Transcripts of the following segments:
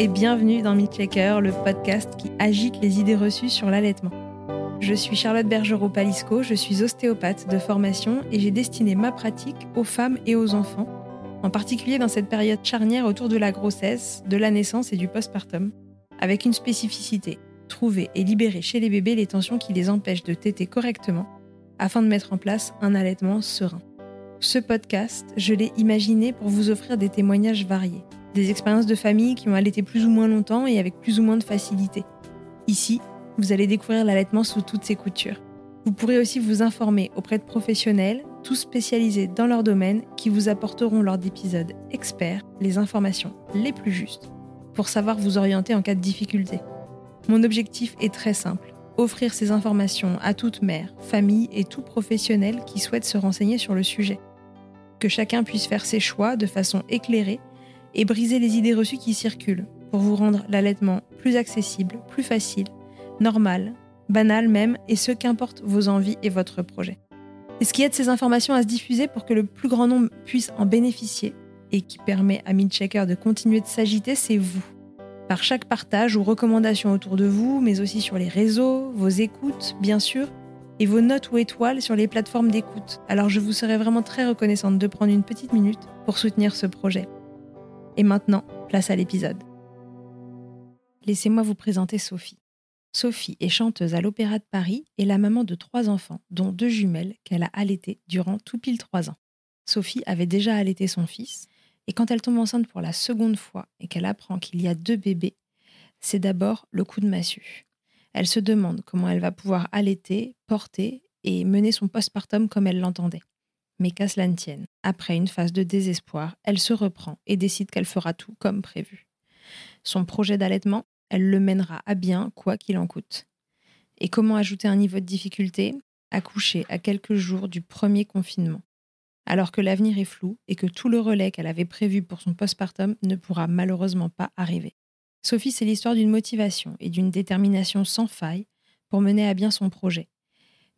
et bienvenue dans Checker, le podcast qui agite les idées reçues sur l'allaitement. Je suis Charlotte Bergerot-Palisco, je suis ostéopathe de formation et j'ai destiné ma pratique aux femmes et aux enfants, en particulier dans cette période charnière autour de la grossesse, de la naissance et du postpartum, avec une spécificité trouver et libérer chez les bébés les tensions qui les empêchent de téter correctement afin de mettre en place un allaitement serein. Ce podcast, je l'ai imaginé pour vous offrir des témoignages variés, des expériences de famille qui ont allaité plus ou moins longtemps et avec plus ou moins de facilité. Ici, vous allez découvrir l'allaitement sous toutes ses coutures. Vous pourrez aussi vous informer auprès de professionnels, tous spécialisés dans leur domaine, qui vous apporteront lors d'épisodes experts les informations les plus justes pour savoir vous orienter en cas de difficulté. Mon objectif est très simple offrir ces informations à toute mère, famille et tout professionnel qui souhaite se renseigner sur le sujet. Que chacun puisse faire ses choix de façon éclairée et briser les idées reçues qui circulent pour vous rendre l'allaitement plus accessible, plus facile, normal, banal même, et ce qu'importe vos envies et votre projet. Et ce qui aide ces informations à se diffuser pour que le plus grand nombre puisse en bénéficier et qui permet à Midchecker de continuer de s'agiter, c'est vous par chaque partage ou recommandation autour de vous, mais aussi sur les réseaux, vos écoutes, bien sûr, et vos notes ou étoiles sur les plateformes d'écoute. Alors je vous serais vraiment très reconnaissante de prendre une petite minute pour soutenir ce projet. Et maintenant, place à l'épisode. Laissez-moi vous présenter Sophie. Sophie est chanteuse à l'Opéra de Paris et la maman de trois enfants, dont deux jumelles qu'elle a allaitées durant tout pile trois ans. Sophie avait déjà allaité son fils, et quand elle tombe enceinte pour la seconde fois et qu'elle apprend qu'il y a deux bébés, c'est d'abord le coup de massue. Elle se demande comment elle va pouvoir allaiter, porter et mener son postpartum comme elle l'entendait. Mais qu'à cela ne tienne, après une phase de désespoir, elle se reprend et décide qu'elle fera tout comme prévu. Son projet d'allaitement, elle le mènera à bien quoi qu'il en coûte. Et comment ajouter un niveau de difficulté? Accoucher à quelques jours du premier confinement alors que l'avenir est flou et que tout le relais qu'elle avait prévu pour son postpartum ne pourra malheureusement pas arriver. Sophie, c'est l'histoire d'une motivation et d'une détermination sans faille pour mener à bien son projet.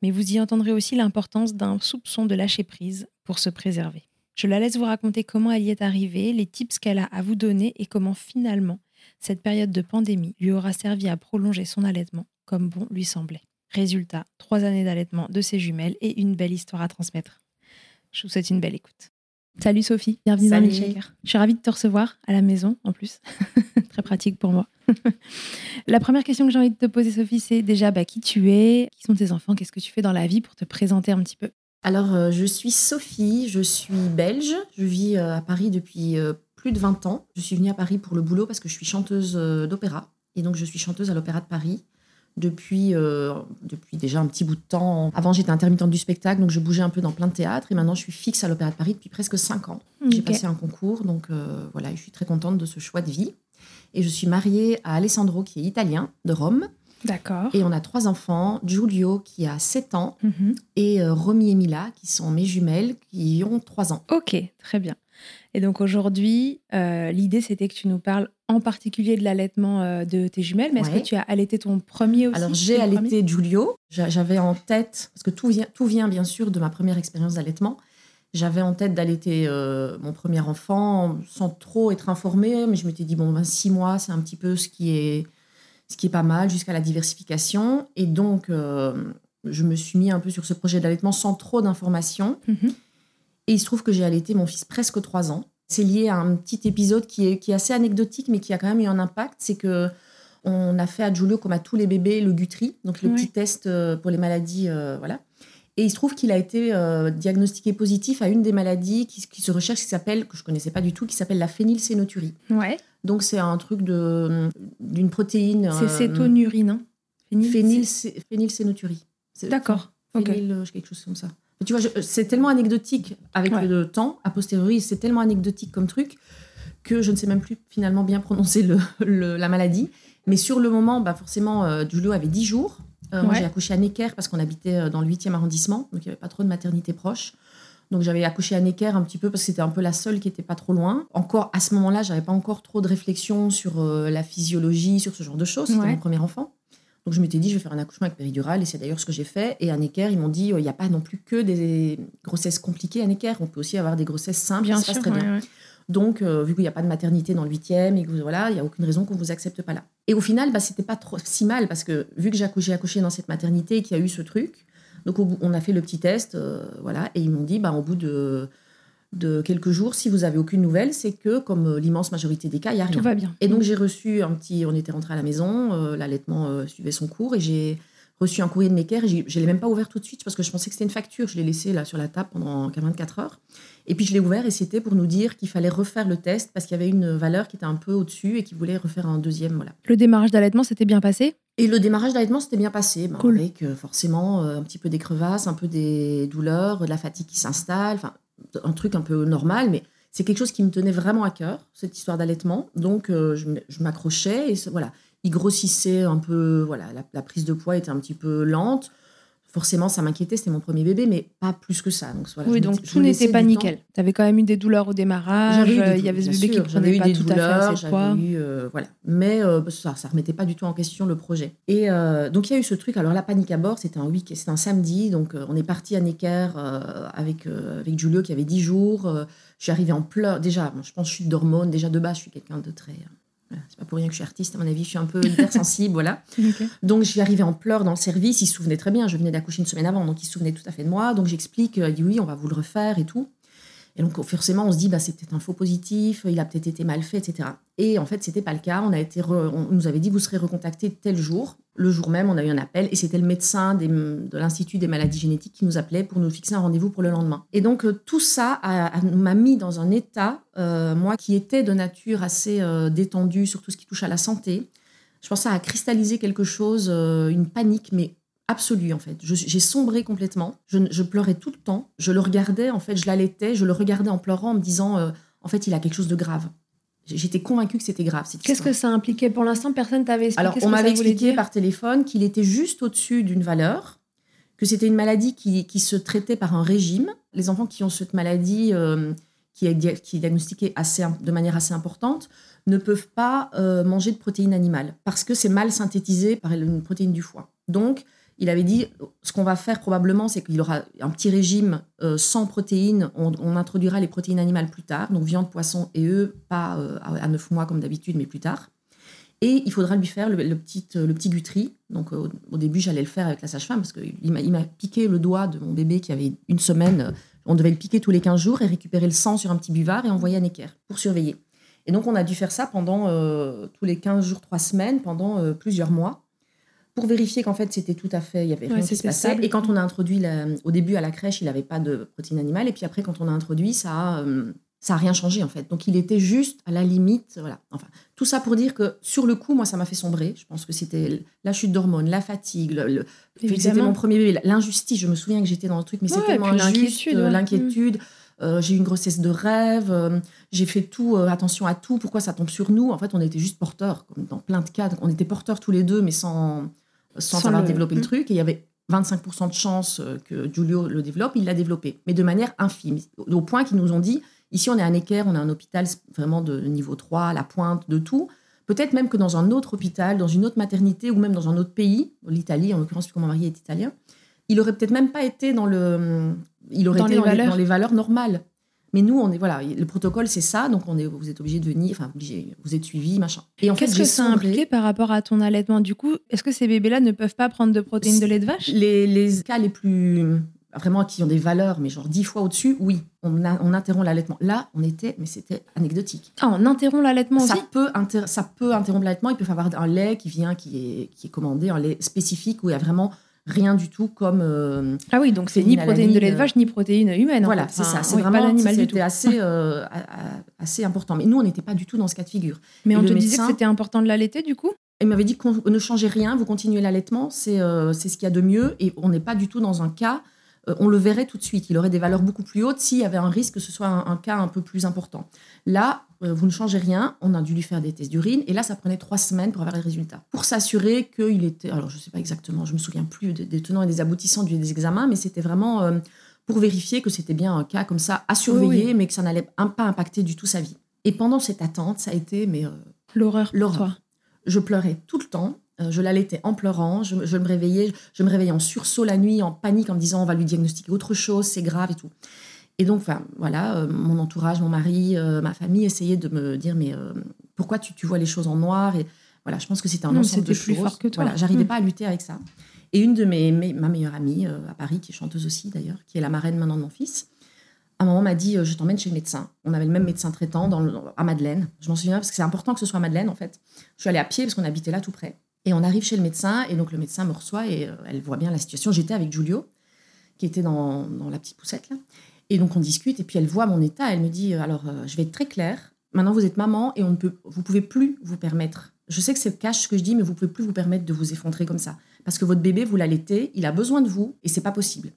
Mais vous y entendrez aussi l'importance d'un soupçon de lâcher prise pour se préserver. Je la laisse vous raconter comment elle y est arrivée, les tips qu'elle a à vous donner et comment finalement cette période de pandémie lui aura servi à prolonger son allaitement comme bon lui semblait. Résultat, trois années d'allaitement de ses jumelles et une belle histoire à transmettre. Je vous souhaite une belle écoute. Salut Sophie, bienvenue dans Milkshaker. Je suis ravie de te recevoir à la maison en plus. Très pratique pour moi. la première question que j'ai envie de te poser Sophie, c'est déjà bah, qui tu es, qui sont tes enfants, qu'est-ce que tu fais dans la vie pour te présenter un petit peu? Alors euh, je suis Sophie, je suis belge, je vis euh, à Paris depuis euh, plus de 20 ans. Je suis venue à Paris pour le boulot parce que je suis chanteuse d'opéra et donc je suis chanteuse à l'Opéra de Paris depuis, euh, depuis déjà un petit bout de temps. Avant, j'étais intermittente du spectacle, donc je bougeais un peu dans plein de théâtres. Et maintenant, je suis fixe à l'Opéra de Paris depuis presque cinq ans. J'ai passé un concours, donc euh, voilà, je suis très contente de ce choix de vie. Et je suis mariée à Alessandro, qui est italien, de Rome. D'accord. Et on a trois enfants, Giulio qui a 7 ans mhm. et euh, Romy et Mila qui sont mes jumelles qui ont 3 ans. Ok, très bien. Et donc aujourd'hui, euh, l'idée c'était que tu nous parles en particulier de l'allaitement euh, de tes jumelles, mais est-ce que tu as allaité ton premier aussi Alors j'ai allaité Giulio. J'avais en tête, parce que tout vient, tout vient bien sûr de ma première expérience d'allaitement, j'avais en tête d'allaiter euh, mon premier enfant sans trop être informée, mais je m'étais dit, bon, ben, six mois, c'est un petit peu ce qui est, ce qui est pas mal jusqu'à la diversification. Et donc, je me suis mis un peu sur ce projet d'allaitement sans trop d'informations. Mm-hmm. Et il se trouve que j'ai allaité mon fils presque trois ans. C'est lié à un petit épisode qui est, qui est assez anecdotique, mais qui a quand même eu un impact. C'est que on a fait à Giulio, comme à tous les bébés, le Gutri, donc le petit test euh, pour les maladies, euh, voilà. Et il se trouve qu'il a été euh, diagnostiqué positif à une des maladies qui, qui se recherche, qui s'appelle, que je connaissais pas du tout, qui s'appelle la phénylsénoturie. Ouais. Donc c'est un truc d'une protéine. C'est cétonurine. Hein phénylsénoturie. D'accord. Phényl, quelque chose comme ça. Tu vois, c'est tellement anecdotique avec le temps, a posteriori, c'est tellement anecdotique comme truc que je ne sais même plus finalement bien prononcer le, la maladie. Mais sur le moment, bah forcément, euh, Julio avait 10 jours. Euh, moi, j'ai accouché à Necker parce qu'on habitait euh, dans le 8e arrondissement, donc il n'y avait pas trop de maternité proche. Donc j'avais accouché à Necker un petit peu parce que c'était un peu la seule qui n'était pas trop loin. Encore à ce moment-là, j'avais pas encore trop de réflexion sur la physiologie, sur ce genre de choses. C'était mon premier enfant. Donc je m'étais dit, je vais faire un accouchement avec péridurale, et c'est d'ailleurs ce que j'ai fait. Et à Necker, ils m'ont dit, euh, il n'y a pas non plus que des grossesses compliquées à Necker, on peut aussi avoir des grossesses simples, bien sûr, très bien. Donc, euh, vu qu'il n'y a pas de maternité dans le huitième et que voilà, il n'y a aucune raison qu'on ne vous accepte pas là. Et au final, bah, c'était pas trop si mal parce que vu que j'ai accouché, accouché dans cette maternité et qu'il y a eu ce truc, donc on a fait le petit test, euh, voilà, et ils m'ont dit, bah, au bout de, de quelques jours, si vous avez aucune nouvelle, c'est que comme euh, l'immense majorité des cas, il n'y a rien. Tout va bien. Et donc j'ai reçu un petit, on était rentré à la maison, l'allaitement suivait son cours et j'ai reçu un courrier de Necker. Je ne l'ai même pas ouvert tout de suite parce que je pensais que c'était une facture. Je l'ai laissé là sur la table pendant 24 heures. Et puis je l'ai ouvert et c'était pour nous dire qu'il fallait refaire le test parce qu'il y avait une valeur qui était un peu au-dessus et qu'il voulait refaire un deuxième. Voilà. Le démarrage d'allaitement s'était bien passé? Et le démarrage d'allaitement s'était bien passé. Ben, Avec euh, forcément euh, un petit peu des crevasses, un peu des douleurs, de la fatigue qui s'installe. Enfin, un truc un peu normal, mais c'est quelque chose qui me tenait vraiment à cœur, cette histoire d'allaitement. Donc euh, je m'accrochais et voilà il grossissait un peu, voilà, la, prise de poids était un petit peu lente. Forcément, ça m'inquiétait, c'était mon premier bébé, mais pas plus que ça. Donc, oui, donc tout n'était pas nickel. Tu avais quand même eu des douleurs au démarrage, il y avait ce bébé qui prenait pas tout douleurs, à fait poids. Eu, euh, voilà. Mais euh, ça ne remettait pas du tout en question le projet. Et euh, donc, il y a eu ce truc. Alors, la panique à bord, c'était un, week un samedi. Donc, on est parti à Necker avec, avec Julio qui avait 10 jours. je suis arrivée en pleurs. Déjà, je pense suis d'hormones. Déjà, de base, je suis quelqu'un de très c'est pas pour rien que je suis artiste, à mon avis, je suis un peu hypersensible, voilà. Donc, je suis arrivée en pleurs dans le service. Il se souvenait très bien. Je venais d'accoucher une semaine avant, donc il se souvenait tout à fait de moi. Donc, j'explique. Il dit oui, on va vous le refaire et tout. Et donc, forcément, on se dit, bah, c'est peut-être un faux positif, il a peut-être été mal fait, etc. Et en fait, c'était pas le cas. On, a été on nous avait dit, vous serez recontacté tel jour. Le jour même, on a eu un appel et c'était le médecin de l'Institut des maladies génétiques qui nous appelait pour nous fixer un rendez-vous pour le lendemain. Et donc, euh, tout ça m'a mis dans un état, euh, moi qui étais de nature assez euh, détendue sur tout ce qui touche à la santé. Je pensais à cristalliser quelque chose, une panique, mais absolue en fait. J'ai sombré complètement. Je, pleurais tout le temps. Je le regardais en fait, je l'allaitais, je le regardais en pleurant en me disant euh, en fait il a quelque chose de grave. J'étais convaincue que c'était grave. Qu'est-ce que ça impliquait pour l'instant? Personne t'avait expliqué. Alors on m'avait expliqué par téléphone qu'il était juste au-dessus d'une valeur, que c'était une maladie qui, se traitait par un régime. Les enfants qui ont cette maladie euh, qui, est, qui diagnostiquée assez, de manière assez importante ne peuvent pas euh, manger de protéines animales parce que c'est mal synthétisé par une protéine du foie. Donc il avait dit ce qu'on va faire probablement, c'est qu'il aura un petit régime euh, sans protéines. On, introduira les protéines animales plus tard, donc viande, poisson et œufs, pas euh, à 9 mois comme d'habitude, mais plus tard. Et il faudra lui faire le, petit, euh, le petit gutri. Donc au début, j'allais le faire avec la sage-femme parce qu'il m'a piqué le doigt de mon bébé qui avait une semaine. On devait le piquer tous les 15 jours et récupérer le sang sur un petit buvard et envoyer à Necker pour surveiller. Et donc on a dû faire ça pendant tous les 15 jours, 3 semaines, pendant plusieurs mois pour vérifier qu'en fait c'était tout à fait, il y avait rien qui se passait. Et quand on a introduit, au début à la crèche, il n'avait pas de protéines animales, et puis après quand on a introduit, ça a, euh, ça a rien changé en fait. Donc il était juste à la limite, voilà. Enfin, tout ça pour dire que sur le coup, moi ça m'a fait sombrer. Je pense que c'était la chute d'hormones, la fatigue, le, c'était mon premier bébé, l'injustice. Je me souviens que j'étais dans le truc, mais c'était tellement injuste, l'inquiétude. Euh, j'ai eu une grossesse de rêve, euh, j'ai fait tout, attention à tout, pourquoi ça tombe sur nous? En fait, on était juste porteurs, comme dans plein de cas. On était porteurs tous les deux, mais sans, sans, avoir développé le mm. truc. Et il y avait 25% de chance euh, que Giulio le développe, il l'a développé, mais de manière infime. Au point qu'ils nous ont dit, ici on est à Necker, on a un hôpital vraiment de niveau 3, à la pointe de tout. Peut-être même que dans un autre hôpital, dans une autre maternité ou même dans un autre pays, l'Italie en l'occurrence, puisque mon mari est italien, il aurait peut-être même pas été dans le, il aurait été dans les valeurs normales. Mais nous, on est voilà, le protocole c'est ça, donc on est, vous êtes obligé de venir, enfin obligé, vous êtes suivi, machin. Et en qu'est-ce que ça impliqué par rapport à ton allaitement? Du coup, est-ce que ces bébés-là ne peuvent pas prendre de protéines de lait de vache? Les, les, cas les plus vraiment qui ont des valeurs, mais genre dix fois au-dessus, oui, on, on interrompt l'allaitement. Là, on était, mais c'était anecdotique. Ah, on interrompt l'allaitement ça peut ça peut interrompre l'allaitement. Il peut y avoir un lait qui vient, qui est, qui est commandé, un lait spécifique où il y a vraiment rien du tout comme. Euh, ah oui, donc c'est ni protéines de lait de vache, ni protéines humaines. Voilà, c'est ça. C'est vraiment C'était assez, euh, assez important. Mais nous, on n'était pas du tout dans ce cas de figure. Mais on te disait que c'était important de l'allaiter, du coup? Il m'avait dit qu'on ne changeait rien, vous continuez l'allaitement, c'est euh, c'est ce qu'il y a de mieux. Et on n'est pas du tout dans un cas euh, on le verrait tout de suite. Il aurait des valeurs beaucoup plus hautes s'il y avait un risque que ce soit un, cas un peu plus important. Là, euh, vous ne changez rien. On a dû lui faire des tests d'urine. Et là, ça prenait trois semaines pour avoir les résultats. Pour s'assurer qu'il était. Alors, je ne sais pas exactement, je me souviens plus des, tenants et des aboutissants des examens, mais c'était vraiment euh, pour vérifier que c'était bien un cas comme ça à surveiller, mais que ça n'allait pas impacter du tout sa vie. Et pendant cette attente, ça a été. mais L'horreur. L'horreur. Je pleurais tout le temps. Euh, je l'allaitais en pleurant, je, me réveillais, je me réveillais en sursaut la nuit, en panique, en me disant on va lui diagnostiquer autre chose, c'est grave et tout. Et donc, enfin, voilà, euh, mon entourage, mon mari, euh, ma famille essayaient de me dire, mais euh, pourquoi tu, tu vois les choses en noir Et voilà, je pense que c'était un Non, ensemble de c'était plus choses. fort que toi. Voilà, j'arrivais Mm. pas à lutter avec ça. Et une de mes, mes- ma meilleure amie à Paris, qui est chanteuse aussi d'ailleurs, qui est la marraine maintenant de mon fils, à un moment m'a dit, je t'emmène chez le médecin. On avait le même médecin traitant dans le- à Madeleine. Je m'en souviens parce que c'est important que ce soit à Madeleine en fait. Je suis allée à pied parce qu'on habitait là tout près. Et on arrive chez le médecin et donc le médecin me reçoit et elle voit bien la situation. J'étais avec Giulio, qui était dans, dans la petite poussette là. Et donc on discute et puis elle voit mon état. Elle me dit, euh, alors euh, je vais être très claire. Maintenant vous êtes maman et on ne peut, vous pouvez plus vous permettre. Je sais que c'est cash ce que je dis, mais vous pouvez plus vous permettre de vous effondrer comme ça parce que votre bébé vous l'allaitez, il a besoin de vous et c'est pas possible.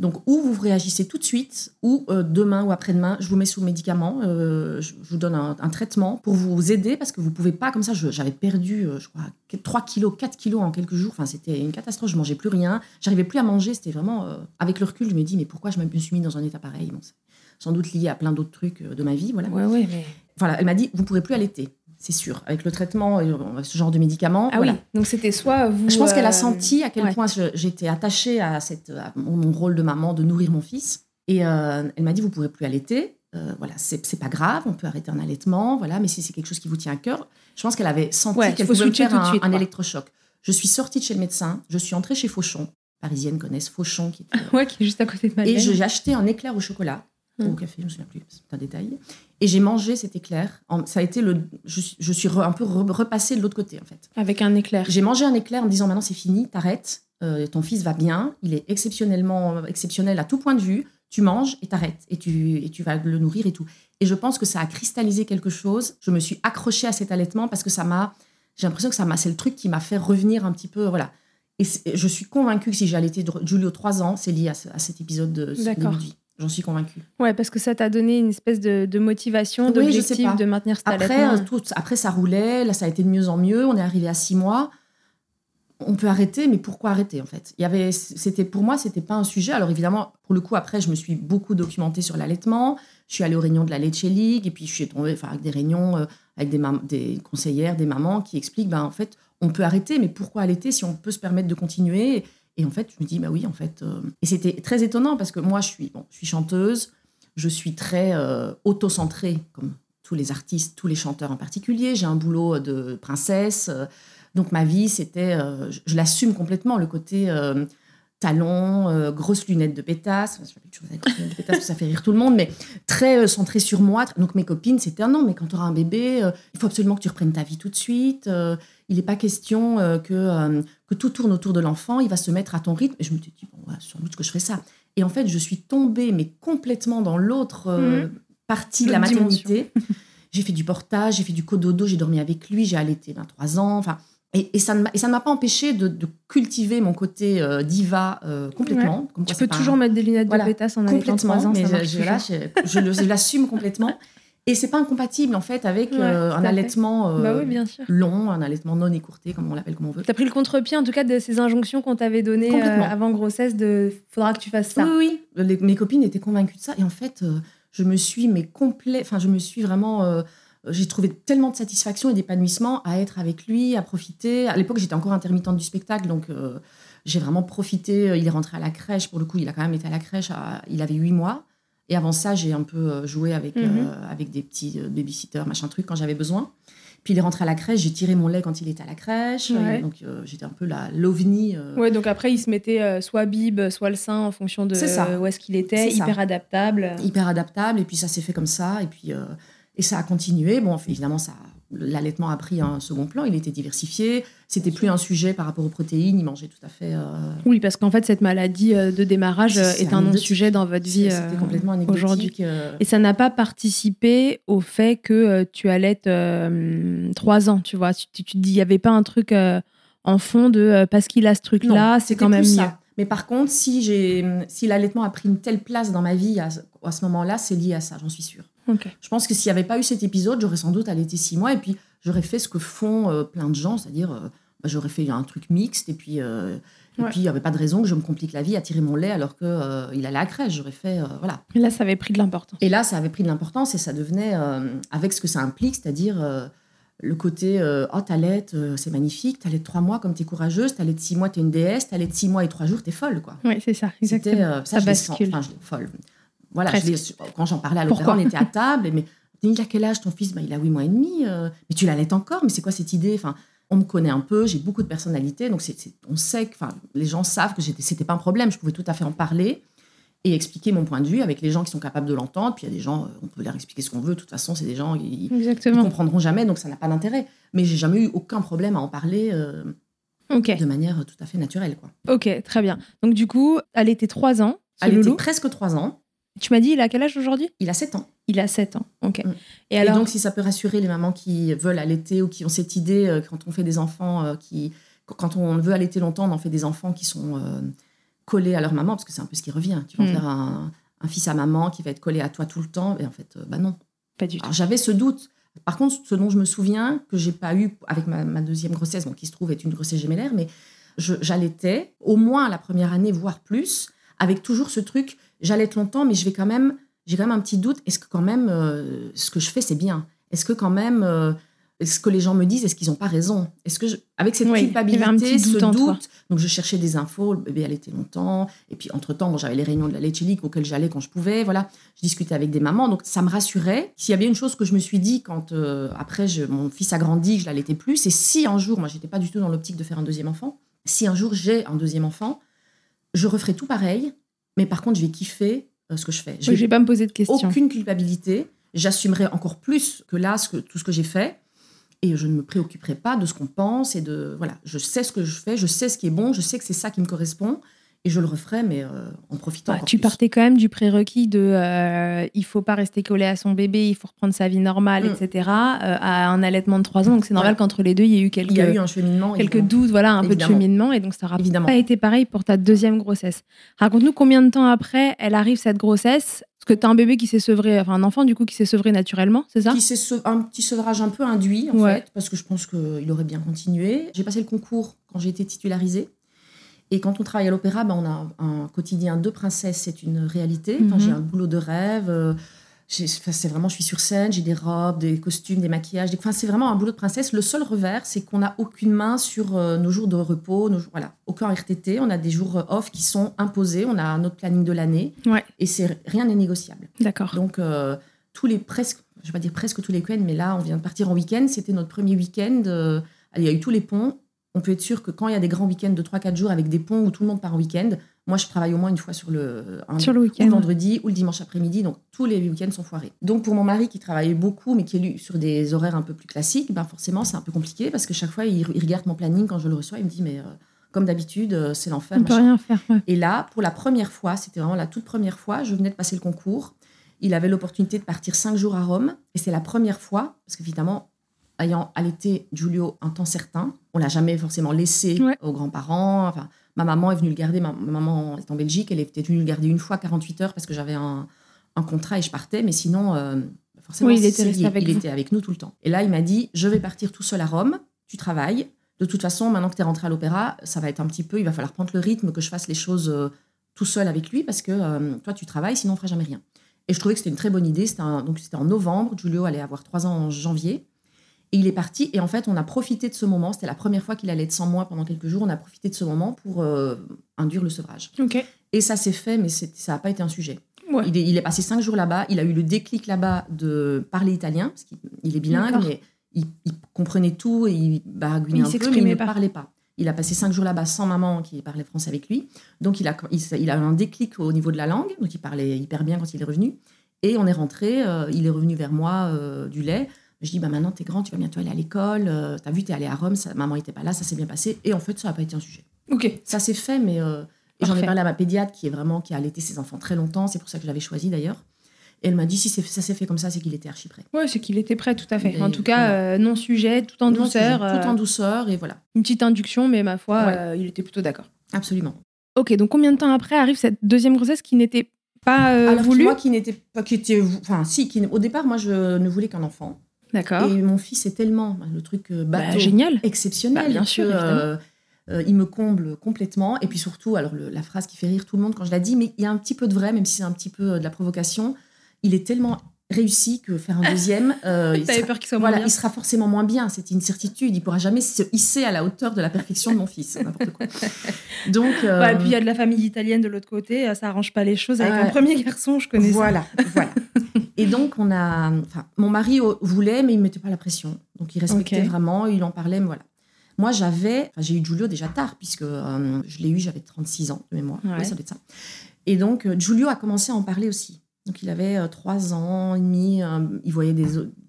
Donc, ou vous réagissez tout de suite, ou euh, demain ou après-demain, je vous mets sous médicament, euh, je, vous donne un, un traitement pour vous aider parce que vous pouvez pas, comme ça, j'avais perdu, euh, je crois, 3 kilos, 4 kilos en quelques jours. Enfin, c'était une catastrophe, je mangeais plus rien, j'arrivais plus à manger, c'était vraiment. avec le recul, je me dis, mais pourquoi je me suis mis dans un état pareil? Bon, c'est Sans doute lié à plein d'autres trucs de ma vie, voilà. Ouais, ouais, mais... Voilà, elle m'a dit, vous pourrez plus allaiter, c'est sûr, avec le traitement, euh, ce genre de médicaments. Ah voilà. oui, donc c'était soit vous... Je pense qu'elle euh, a senti à quel ouais. point j'étais attachée à, cette, à mon, rôle de maman, de nourrir mon fils. Et euh, elle m'a dit, vous pourrez plus allaiter. Euh, voilà, c'est pas grave, on peut arrêter un allaitement, voilà, mais si c'est quelque chose qui vous tient à cœur, je pense qu'elle avait senti Ouais, qu'elle pouvait me faire tout un, suite, un quoi. électrochoc. Je suis sortie de chez le médecin, je suis entrée chez Fauchon. Parisiennes connaissent Fauchon, qui Ouais, qui est juste à côté de Madeleine. et j'ai acheté un éclair au chocolat, ou Mm. au café, je me souviens plus, c'est un détail. Et j'ai mangé cet éclair. Ça a été le. Je, suis- je suis re- un peu re- repassée de l'autre côté, en fait. Avec un éclair. J'ai mangé un éclair en me disant maintenant c'est fini, t'arrêtes. Euh, ton fils va bien, il est exceptionnellement exceptionnel à tout point de vue. Tu manges et t'arrêtes et tu, et tu vas le nourrir et tout. Et je pense que ça a cristallisé quelque chose. Je me suis accrochée à cet allaitement parce que ça m'a. J'ai l'impression que ça m'a. C'est le truc qui m'a fait revenir un petit peu. Voilà. Et je suis convaincue que si j'ai allaité Giulio 3 ans, c'est lié à, ce- à cet épisode de de vie. J'en suis convaincue. Ouais, parce que ça t'a donné une espèce de, de motivation, d'objectif de maintenir cet Après, euh, tout, après, ça roulait. Là, ça a été de mieux en mieux. On est arrivé à six mois. On peut arrêter, mais pourquoi arrêter en fait? Il y avait, c'était pour moi, c'était pas un sujet. Alors évidemment, pour le coup, après, je me suis beaucoup documentée sur l'allaitement. Je suis allée aux réunions de la Leche League et puis je suis tombée, enfin, avec des réunions euh, avec des, des conseillères, des mamans qui expliquent, ben en fait, on peut arrêter, mais pourquoi allaiter si on peut se permettre de continuer? Et en fait, je me dis, bah oui, en fait. euh, Et c'était très étonnant parce que moi, je suis, bon, je suis chanteuse, je suis très euh, auto-centrée, comme tous les artistes, tous les chanteurs en particulier. J'ai un boulot de princesse. euh, donc ma vie, c'était, je, l'assume complètement, le côté talons, grosses lunettes de pétasse. Enfin, chose avec lunettes de pétasse, ça fait rire tout le monde, mais très euh, centré sur moi. Donc mes copines, c'était un non, mais quand tu auras un bébé, il faut absolument que tu reprennes ta vie tout de suite. Il n'est pas question euh, que, euh, que tout tourne autour de l'enfant, il va se mettre à ton rythme. Et je me suis dit, bon, ouais, sans doute que je ferai ça. Et en fait, je suis tombée, mais complètement dans l'autre euh, partie de la maternité. j'ai fait du portage, j'ai fait du cododo, j'ai dormi avec lui, j'ai allaité 23 ans. Enfin, et, et ça ne m'a- pas empêché de, de cultiver mon côté euh, diva euh, complètement. Comme Tu quoi, peux toujours un- mettre des lunettes Voilà, de pétasse en allaitant complètement, 3 ans, mais ça je l'assume complètement. Et c'est pas incompatible en fait avec Ouais, euh, un allaitement euh, Bah oui, bien sûr. long, un allaitement non écourté, comme on l'appelle comme on veut. T'as pris le contre-pied, en tout cas, de ces injonctions qu'on t'avait données euh, avant grossesse de faudra que tu fasses ça. Oui, oui, Les- mes copines étaient convaincues de ça. Et en fait, euh, je me suis, mais complet, enfin, je me suis vraiment. euh, j'ai trouvé tellement de satisfaction et d'épanouissement à être avec lui, à profiter. À l'époque, j'étais encore intermittente du spectacle, donc euh, j'ai vraiment profité. Il est rentré à la crèche, pour le coup, il a quand même été à la crèche, à- il avait huit mois. Et avant ça, j'ai un peu euh, joué avec, Mhm. euh, avec des petits euh, babysitters, machin truc, quand j'avais besoin. Puis il est rentré à la crèche, j'ai tiré mon lait quand il était à la crèche. Ouais. Donc euh, j'étais un peu la l'ovni. euh, Ouais, donc après, il se mettait euh, soit bib, soit le sein en fonction de ça. où est-ce qu'il était, ça. hyper adaptable. hyper adaptable et puis ça s'est fait comme ça et puis et ça a continué bon évidemment ça l'allaitement a pris un second plan il était diversifié c'était plus un sujet par rapport aux protéines il mangeait tout à fait euh, Oui, parce qu'en fait, cette maladie euh, de démarrage euh, est un non-sujet dans votre vie euh, complètement aujourd'hui. euh, Et ça n'a pas participé au fait que tu allaites trois ans, tu vois. Tu, tu te dis, il n'y avait pas un truc en fond de parce qu'il a ce truc-là, c'est quand même ça. mais par contre si j'ai si l'allaitement a pris une telle place dans ma vie à, ce- à ce moment-là c'est lié à ça j'en suis sûre Je pense que s'il n'y avait pas eu cet épisode j'aurais sans doute allaité six mois et puis j'aurais fait ce que font euh, plein de gens c'est-à-dire euh, bah, j'aurais fait un truc mixte et puis euh, et Ouais. puis, il n'y avait pas de raison que je me complique la vie à tirer mon lait alors qu'il il allait à la crèche. J'aurais fait. voilà. Et là, ça avait pris de l'importance. Et là, ça avait pris de l'importance et ça devenait, avec ce que ça implique, c'est-à-dire le côté Oh, t'allaites, c'est magnifique, t'allaites trois mois comme t'es courageuse, t'allaites six mois, t'es une déesse, t'allaites six mois et trois jours, t'es folle, quoi. Oui, c'est ça, exactement. ça, Ça bascule. enfin, folle. Voilà, je quand j'en parlais à l'opéra, on était à table. Mais il a quel âge? Ton fils Bah, Il a 8 mois et demi. euh, mais tu l'allaites encore Mais c'est quoi cette idée? Enfin, On me connaît un peu, j'ai beaucoup de personnalité. Donc c'est- on sait que les gens savent que j'étais- c'était pas un problème. Je pouvais tout à fait en parler et expliquer mon point de vue avec les gens qui sont capables de l'entendre. Puis il y a des gens, euh, on peut leur expliquer ce qu'on veut. De toute façon, c'est des gens, ils Exactement. comprendront jamais, donc ça n'a pas d'intérêt. Mais j'ai jamais eu aucun problème à en parler euh, de manière tout à fait naturelle. Quoi. Ok, très bien. Donc du coup, elle était 3 ans, ce Elle loulou. était presque 3 ans, Tu m'as dit, il a quel âge aujourd'hui? Il a 7 ans. Il a 7 ans. Ok. Mm. Et Et, alors donc, si ça peut rassurer les mamans qui veulent allaiter ou qui ont cette idée, euh, quand on fait des enfants, euh, qui, quand on veut allaiter longtemps, on en fait des enfants qui sont euh, collés à leur maman, parce que c'est un peu ce qui revient. Tu vas Mm. faire un, un fils à maman qui va être collé à toi tout le temps. Et en fait, bah non. Pas du tout. Alors, j'avais ce doute. Par contre, ce dont je me souviens, que j'ai pas eu avec ma, ma deuxième grossesse, bon, qui se trouve être une grossesse gémellaire, mais j'allaitais au moins la première année, voire plus, avec toujours ce truc, j'allaite longtemps, mais je vais quand même, j'ai quand même un petit doute. Est-ce que quand même, euh, ce que je fais, c'est bien? Est-ce que quand même, euh, ce que les gens me disent, est-ce qu'ils n'ont pas raison? Est-ce que je- avec cette Oui, un culpabilité, petit doute ce doute, donc je cherchais des infos, le bébé allaitait longtemps, et puis entre-temps, bon, j'avais les réunions de la League auxquelles j'allais quand je pouvais, voilà. Je discutais avec des mamans, donc ça me rassurait. S'il y avait une chose que je me suis dit quand, euh, après, je- mon fils a grandi, que je l'allaitais plus, c'est si un jour, moi, j'étais pas du tout dans l'optique de faire un deuxième enfant, si un jour j'ai un deuxième enfant, je referai tout pareil, mais par contre, je vais kiffer euh, ce que je fais. Je Je vais vais pas me poser de questions. aucune culpabilité. J'assumerai encore plus que là ce que, tout ce que j'ai fait. Et je ne me préoccuperai pas de ce qu'on pense. Et de voilà, je sais ce que je fais, je sais ce qui est bon, je sais que c'est ça qui me correspond. Et je le referai, mais euh, en profitant. Bah, tu plus. partais quand même du prérequis de euh, il faut pas rester collé à son bébé, il faut reprendre sa vie normale, Mm. etc. euh, à un allaitement de 3 ans. Donc c'est normal Ouais. qu'entre les deux, il y ait eu quelques, Il y a eu un cheminement. quelques évidemment. doutes, voilà, un peu de cheminement. Et donc ça n'aura pas été pareil pour ta deuxième grossesse. Raconte-nous combien de temps après elle arrive cette grossesse Parce que tu as un bébé qui s'est sevré, enfin un enfant du coup qui s'est sevré naturellement, c'est ça? Qui s'est se- un petit sevrage un peu induit, en Ouais. fait, parce que je pense qu'il aurait bien continué. J'ai passé le concours quand j'ai été titularisée. Et quand on travaille à l'opéra, ben, on a un, quotidien de princesse, c'est une réalité. Enfin, Mhm. J'ai un boulot de rêve. euh, enfin, c'est vraiment, je suis sur scène, j'ai des robes, des costumes, des maquillages. des- Enfin, c'est vraiment un boulot de princesse. Le seul revers, c'est qu'on n'a aucune main sur euh, nos jours de repos, nos jours- voilà, aucun RTT. On a des jours euh, off qui sont imposés. On a notre planning de l'année. Ouais. Et c'est rien n'est négociable. D'accord. Donc, euh, tous les presque, je vais pas dire presque tous les week-ends, mais là, on vient de partir en week-end. C'était notre premier week-end. il y a eu tous les ponts. On peut être sûr que quand il y a des grands week-ends de 3-4 jours avec des ponts où tout le monde part en week-end, moi, je travaille au moins une fois sur le, un- Sur le ou week-end. le vendredi ou le dimanche après-midi. Donc, tous les week-ends sont foirés. Donc, pour mon mari qui travaillait beaucoup, mais qui est lui sur des horaires un peu plus classiques, ben forcément, c'est un peu compliqué parce que chaque fois, il, il regarde mon planning quand je le reçois. Il me dit, mais euh, comme d'habitude, euh, c'est l'enfer. On peut machin. rien faire. ouais. Et là, pour la première fois, c'était vraiment la toute première fois, je venais de passer le concours. Il avait l'opportunité de partir cinq jours à Rome. Et c'est la première fois, parce qu'évidemment, ayant allaité Giulio un temps certain, on l'a jamais forcément laissé Ouais. aux grands-parents. Enfin, ma maman est venue le garder. Ma, ma maman est en Belgique. Elle était venue le garder une fois 48 heures parce que j'avais un, un contrat et je partais. Mais sinon, euh, forcément, Oui, il était avec il vous. était avec nous tout le temps. Et là, il m'a dit, je vais partir tout seul à Rome. Tu travailles. De toute façon, maintenant que tu es rentré à l'opéra, ça va être un petit peu, il va falloir prendre le rythme, que je fasse les choses euh, tout seul avec lui, parce que euh, toi, tu travailles, sinon on fera jamais rien. Et je trouvais que c'était une très bonne idée. C'était donc c'était en novembre. Giulio allait avoir trois ans en janvier. Et il est parti. Et en fait, on a profité de ce moment. C'était la première fois qu'il allait être sans moi pendant quelques jours. On a profité de ce moment pour euh, induire le sevrage. Ok. Et ça s'est fait, mais ça n'a pas été un sujet. Ouais. Il, est, il est passé cinq jours là-bas. Il a eu le déclic là-bas de parler italien, parce qu'il il est bilingue, mais il, il comprenait tout et il baragouinait un peu, mais il ne pas. parlait pas. Il a passé cinq jours là-bas sans maman qui parlait français avec lui. Donc, il a, il, s'est- il a eu un déclic au niveau de la langue. Donc, il parlait hyper bien quand il est revenu. Et on est rentré. euh, il est revenu vers moi euh, du lait. Je dis, bah, maintenant, t'es grand, tu vas bientôt aller à l'école. euh, T'as vu, t'es allé à Rome. ça- maman n'était pas là, ça s'est bien passé. Et en fait, ça n'a pas été un sujet. Ok. Ça s'est fait, mais euh, j'en ai parlé à ma pédiatre qui est vraiment qui a allaité ses enfants très longtemps. C'est pour ça que je l'avais choisi d'ailleurs. Et elle m'a dit si ça s'est fait comme ça, c'est qu'il était archi prêt. Ouais, c'est qu'il était prêt, tout à fait. Et en tout cas, voilà. euh, non sujet, tout en Non, douceur. Tout euh, en douceur et voilà. Une petite induction, mais ma foi, Ouais. euh, il était plutôt d'accord. Absolument. Ok, donc combien de temps après arrive cette deuxième grossesse qui n'était pas euh, Alors voulue moi qui n'était pas qui était enfin si qui au départ moi je ne voulais qu'un enfant D'accord. et mon fils est tellement le truc euh, Bah, bateau génial. exceptionnel Bah, bien sûr, euh, euh, il me comble complètement et puis surtout alors le- la phrase qui fait rire tout le monde quand je la dis mais il y a un petit peu de vrai même si c'est un petit peu de la provocation il est tellement réussi que faire un deuxième. Euh, il, sera, peur qu'il soit voilà, bien. il sera forcément moins bien. C'est une certitude. Il pourra jamais se hisser à la hauteur de la perfection de mon fils. N'importe quoi. Donc. Euh... Ouais, et puis il y a de la famille italienne de l'autre côté. Ça arrange pas les choses. Avec euh... mon premier garçon, je connais voilà, ça. Voilà. et donc on a. Enfin, mon mari voulait, mais il mettait pas la pression. Donc il respectait okay. vraiment. Il en parlait, mais voilà. Moi, j'avais, enfin, j'ai eu Giulio déjà tard, puisque euh, je l'ai eu, j'avais 36 ans de mémoire. Ouais. Oui, ça doit être ça. Et donc, euh, Giulio a commencé à en parler aussi. Donc, il avait euh, 3 ans et demi, euh, il voyait des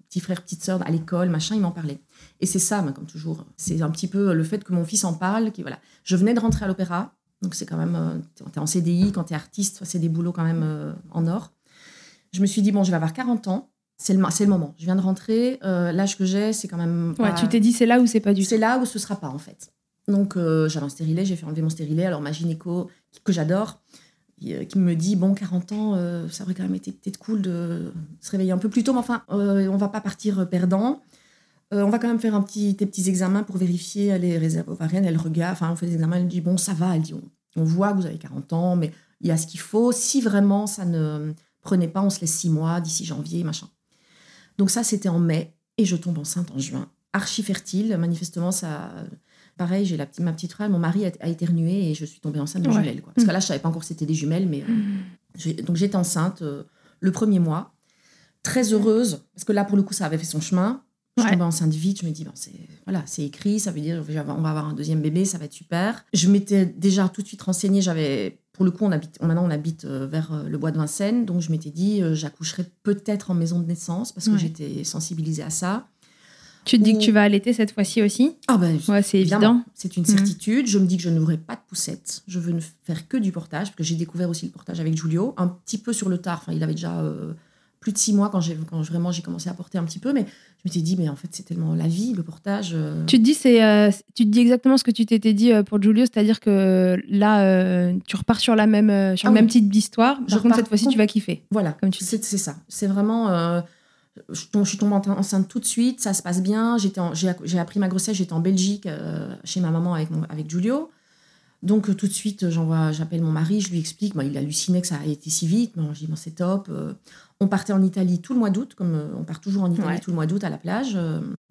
petits frères, petites sœurs à l'école, machin, il m'en parlait. Et c'est ça, comme toujours, c'est un petit peu le fait que mon fils en parle. Qui, voilà. Je venais de rentrer à l'opéra, donc c'est quand même, euh, t'es en CDI, quand t'es artiste, c'est des boulots quand même euh, en or. Je me suis dit, bon, je vais avoir 40 ans, c'est le, le moment. Je viens de rentrer. Euh, L'âge que j'ai, c'est quand même. Pas... Ouais, tu t'es dit, c'est là ou c'est pas du tout C'est là ou ce sera pas, en fait. Donc, euh, j'avais un stérilet, j'ai fait enlever mon stérilet. Alors, ma gynéco, que j'adore, qui, euh, qui, me dit Bon, 40 ans, euh, ça aurait quand même été cool de se réveiller un peu plus tôt, mais enfin, euh, on va pas partir perdant. Euh, on va quand même faire un petit, des petits examens pour vérifier les réserves ovariennes. Elle regarde, enfin, on fait des examens, elle dit Bon, ça va. Elle dit On, on voit que vous avez 40 ans, mais il y a ce qu'il faut. Si vraiment ça ne prenait pas, on se laisse 6 mois d'ici janvier, machin. Donc ça, c'était en mai, et je tombe enceinte en juin. Archi fertile, manifestement, ça... Pareil, j'ai la petite, ma petite frère, mon mari a, a, éternué et je suis tombée enceinte de Ouais. jumelles. Quoi. Parce Mm. que là, je savais pas encore que c'était des jumelles, mais... euh, j'ai- donc j'étais enceinte euh, le premier mois, très heureuse, parce que là, pour le coup, ça avait fait son chemin. Je suis tombée enceinte vite, je me dis, bon, c'est voilà, écrit, ça veut dire on va avoir un deuxième bébé, ça va être super. Je m'étais déjà tout de suite renseignée, j'avais, pour le coup, on habite, maintenant on habite euh, vers le bois de Vincennes, donc je m'étais dit, j'accoucherai peut-être en maison de naissance, parce que Ouais. j'étais sensibilisée à ça. Tu te dis que tu vas allaiter cette fois-ci aussi Ah ben, Ouais, c'est évident. c'est une Mhm. certitude. Je me dis que je n'aurai pas de poussette. Je veux ne faire que du portage, parce que j'ai découvert aussi le portage avec Giulio, un petit peu sur le tard. Enfin, il avait déjà euh, plus de six mois quand, j'ai, quand vraiment j'ai commencé à porter un petit peu, mais je m'étais dit, mais en fait, c'est tellement la vie, le portage. euh. Tu te dis c'est euh, tu te dis exactement ce que tu t'étais dit pour Giulio, c'est-à-dire que là tu repars sur la même sur Ah le même type d'histoire. Je Par contre repars cette fois-ci tu vas kiffer. Voilà, Comme tu dis. c'est ça. C'est vraiment. Je, tombe- je suis tombée en- enceinte tout de suite, ça se passe bien. J'ai, appris ma grossesse, j'étais en Belgique euh, chez ma maman avec, mon- avec Giulio. Donc euh, tout de suite, euh, j'appelle mon mari, je lui explique. Bon, il hallucinait que ça a été si vite. Bon, je dis, bon, c'est top. On partait en Italie tout le mois d'août, comme on part toujours en Italie Ouais. tout le mois d'août à la plage.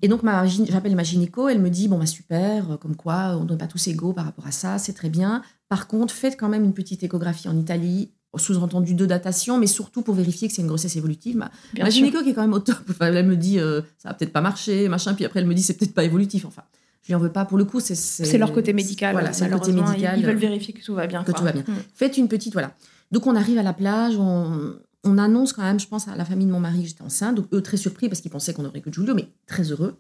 et donc j'appelle ma gynéco, elle me dit, bon, bah super, comme quoi, on n'est pas tous égaux par rapport à ça, c'est très bien. Par contre, faites quand même une petite échographie en Italie, sous-entendu de datation, mais surtout pour vérifier que c'est une grossesse évolutive. Ma, ma gynéco qui est quand même au top, enfin, elle me dit, euh, ça va peut-être pas marcher, machin, puis après elle me dit, c'est peut-être pas évolutif. Enfin, je lui en veux pas, pour le coup, c'est... C'est leur côté médical. Voilà, c'est le côté médical. Ils, veulent vérifier que tout va bien. que quoi. tout va bien. Mm. Faites une petite, voilà. Donc on arrive à la plage, on, on annonce quand même, je pense, à la famille de mon mari que j'étais enceinte. Donc eux très surpris parce qu'ils pensaient qu'on aurait que Giulio, mais très heureux.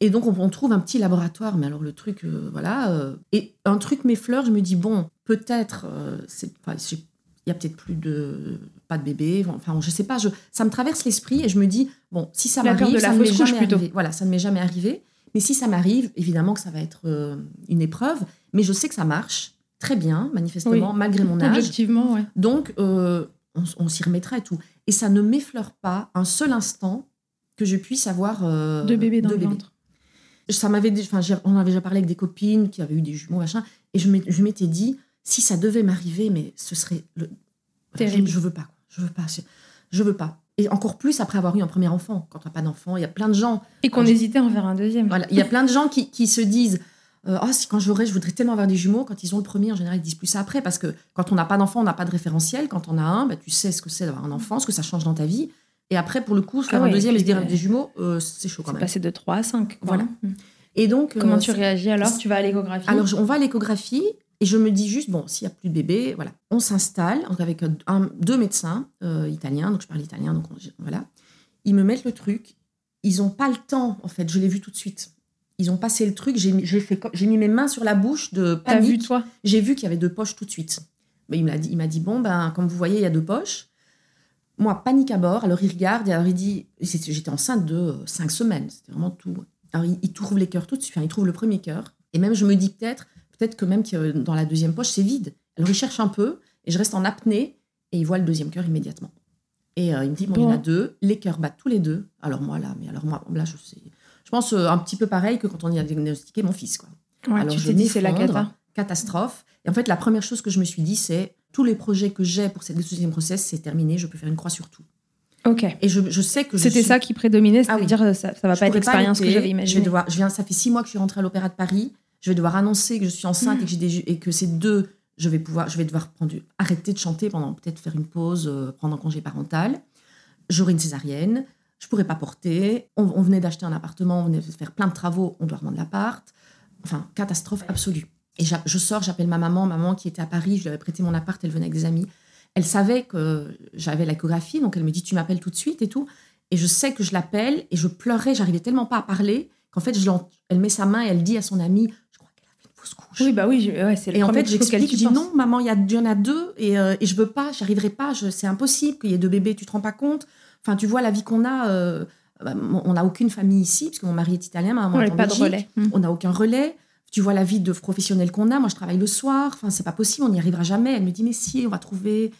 Et donc on, on trouve un petit laboratoire, mais alors le truc, euh, voilà. euh, et un truc m'effleure, je me dis, bon, peut-être, euh, c'est enfin, il y a peut-être plus de pas de bébé, enfin je sais pas, je, ça me traverse l'esprit et je me dis bon si ça m'arrive, ça ne m'est jamais plutôt. arrivé. Voilà, ça ne m'est jamais arrivé. Mais si ça m'arrive, évidemment que ça va être euh, une épreuve. Mais je sais que ça marche très bien, manifestement, Oui. malgré mon âge. Objectivement, ouais. Donc, euh, on, on s'y remettra et tout. Et ça ne m'effleure pas un seul instant que je puisse avoir euh, Deux bébés dans deux le ventre. Ça m'avait, enfin, on avait déjà parlé avec des copines qui avaient eu des jumeaux, machin, et je m'étais dit, si ça devait m'arriver, mais ce serait le... Terrible. Je, je veux pas, je veux pas, je, veux pas. Et encore plus après avoir eu un premier enfant. Quand on n'a pas d'enfant, il y a plein de gens Et qu'on hésitait à en faire un deuxième. voilà, il y a plein de gens qui, qui se disent euh, si quand j'aurai, je voudrais tellement avoir des jumeaux. Quand ils ont le premier, en général, ils disent plus ça après parce que quand on n'a pas d'enfant, on n'a pas de référentiel. Quand on a un, bah, tu sais ce que c'est d'avoir un enfant, ce que ça change dans ta vie. Et après, pour le coup, faire Ah un deuxième et se dire puis, des jumeaux, euh, c'est chaud quand même. passé de 3 à 5. Voilà. Et donc, Comment euh, tu réagis alors Tu vas à l'échographie alors, on va à l'échographie et je me dis juste, bon, s'il n'y a plus de bébé, voilà. On s'installe donc avec un- deux médecins euh, italiens, donc je parle italien, donc on- voilà. Ils me mettent le truc. Ils n'ont pas le temps, en fait, je l'ai vu tout de suite. Ils ont passé le truc, j'ai mis, j'ai fait comme- j'ai mis mes mains sur la bouche de T'as vu panique. toi? J'ai vu qu'il y avait deux poches tout de suite. Mais il m'a dit, il m'a dit, bon, ben, comme vous voyez, il y a deux poches. Moi, panique à bord. Alors, il regarde et alors il dit, j'étais enceinte de euh, cinq semaines. C'était vraiment tout. Alors, il, il trouve les cœurs tout de suite. Enfin, il trouve le premier cœur. Et même, je me dis peut-être, peut-être que même que dans la deuxième poche, c'est vide. Alors, il cherche un peu et je reste en apnée et il voit le deuxième cœur immédiatement. Et euh, il me dit, bon, il y en a deux. Les cœurs battent tous les deux. Alors, moi, là, mais alors, moi, là, je sais. Je pense euh, un petit peu pareil que quand on y a diagnostiqué mon fils, quoi Ouais, Alors, Tu je t'es dit c'est la cata. catastrophe. Et en fait, la première chose que je me suis dit, c'est tous les projets que j'ai pour cette deuxième grossesse, c'est terminé, je peux faire une croix sur tout. Ok. Et je, je sais que C'était suis- ça qui prédominait, Ah oui. c'est-à-dire ça, ça va je pas être l'expérience que j'avais Je vais imaginée. devoir, je viens, ça fait six mois que je suis rentrée à l'Opéra de Paris. Je vais devoir annoncer que je suis enceinte Mm. et que des ju- et que ces deux, je vais pouvoir, je vais devoir prendre, arrêter de chanter pendant peut-être faire une pause, euh, prendre un congé parental. J'aurai une césarienne. Je pourrais pas porter. On, on venait d'acheter un appartement, on venait de faire plein de travaux, on doit revendre l'appart. Enfin, catastrophe absolue. Et je sors, j'appelle ma maman, maman qui était à Paris, je lui avais prêté mon appart, elle venait avec des amis. Elle savait que j'avais l'échographie, donc elle me dit tu m'appelles tout de suite et tout. Et je sais que je l'appelle et je pleurais, j'arrivais tellement pas à parler qu'en fait, je elle met sa main et elle dit à son amie Couche. Oui, bah oui, ouais, c'est et en fait, j'explique, je dis non, maman, il y, en a deux et, euh, et je veux pas, j'arriverai pas, c'est impossible qu'il y ait deux bébés, tu te rends pas compte. Enfin, tu vois la vie qu'on a, euh, bah, on n'a aucune famille ici, puisque mon mari est italien, ma maman Ouais, est en pas de relais. Mm. On n'a aucun relais. Tu vois la vie de professionnel qu'on a. Moi, je travaille le soir. Enfin, c'est pas possible, on n'y arrivera jamais. Elle me dit, mais si, on va trouver.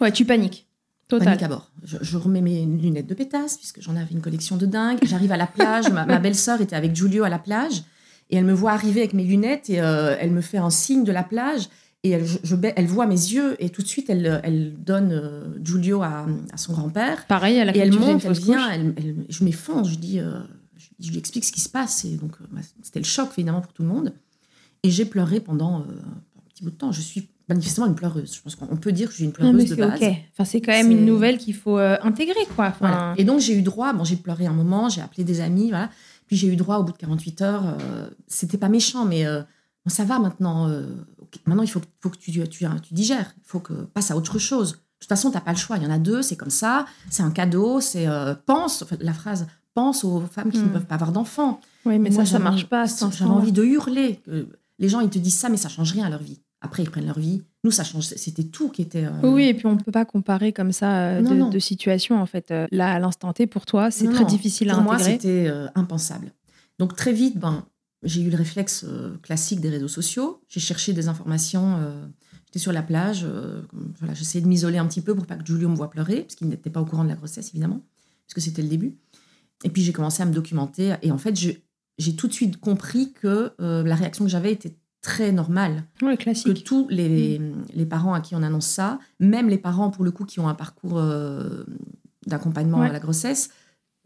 Ouais, tu paniques. Total. Panique à bord. Je, je remets mes lunettes de pétasse, puisque j'en avais une collection de dingue. J'arrive à la plage. ma, ma belle-sœur était avec Giulio à la plage. Et elle me voit arriver avec mes lunettes et euh, elle me fait un signe de la plage. Et elle, je- je ba- elle voit mes yeux et tout de suite, elle, elle donne euh, Giulio à, à son grand-père. Pareil, elle a Et elle monte, elle vient, elle, elle- je dis, euh, je, je lui explique ce qui se passe. Et donc, euh, bah, c'était le choc, évidemment, pour tout le monde. Et j'ai pleuré pendant un petit bout de temps. Je suis manifestement une pleureuse. Je pense qu'on peut dire que je suis une Non, pleureuse mais de base. Enfin, c'est quand même une nouvelle qu'il faut euh, intégrer, quoi. Enfin, Voilà. Et donc, j'ai eu droit, bon, j'ai pleuré un moment, j'ai appelé des amis, voilà. Puis j'ai eu droit au bout de 48 heures. euh, c'était pas méchant, mais euh, bon, ça va maintenant. euh. Maintenant, il faut, que- faut que tu, tu, tu digères. Il faut que passe à autre chose. De toute façon, t'as pas le choix. Il y en a deux, c'est comme ça. C'est un cadeau. C'est pense. la phrase pense aux femmes qui Hmm. ne peuvent pas avoir d'enfants. oui, mais Moi, ça, ça marche pas. J'avais envie de hurler. Les gens, ils te disent ça, mais ça change rien à leur vie. Après, ils prennent leur vie. Nous, ça change. C'était tout qui était. euh, Oui, et puis on ne peut pas comparer comme ça euh, Non, de, non. de situation, en fait. Euh, Là, à l'instant T, pour toi, c'est très non. difficile à Pour moi, intégrer. c'était euh, impensable. Donc très vite, ben, j'ai eu le réflexe classique des réseaux sociaux. J'ai cherché des informations. J'étais sur la plage. voilà, J'essayais de m'isoler un petit peu pour pas que Julio me voit pleurer, parce qu'il n'était pas au courant de la grossesse, évidemment, puisque c'était le début. Et puis j'ai commencé à me documenter. Et en fait, j'ai tout de suite compris que la réaction que j'avais était très normale Ouais, que classique. tous les, les parents à qui on annonce ça, même les parents pour le coup qui ont un parcours euh, d'accompagnement Ouais. à la grossesse,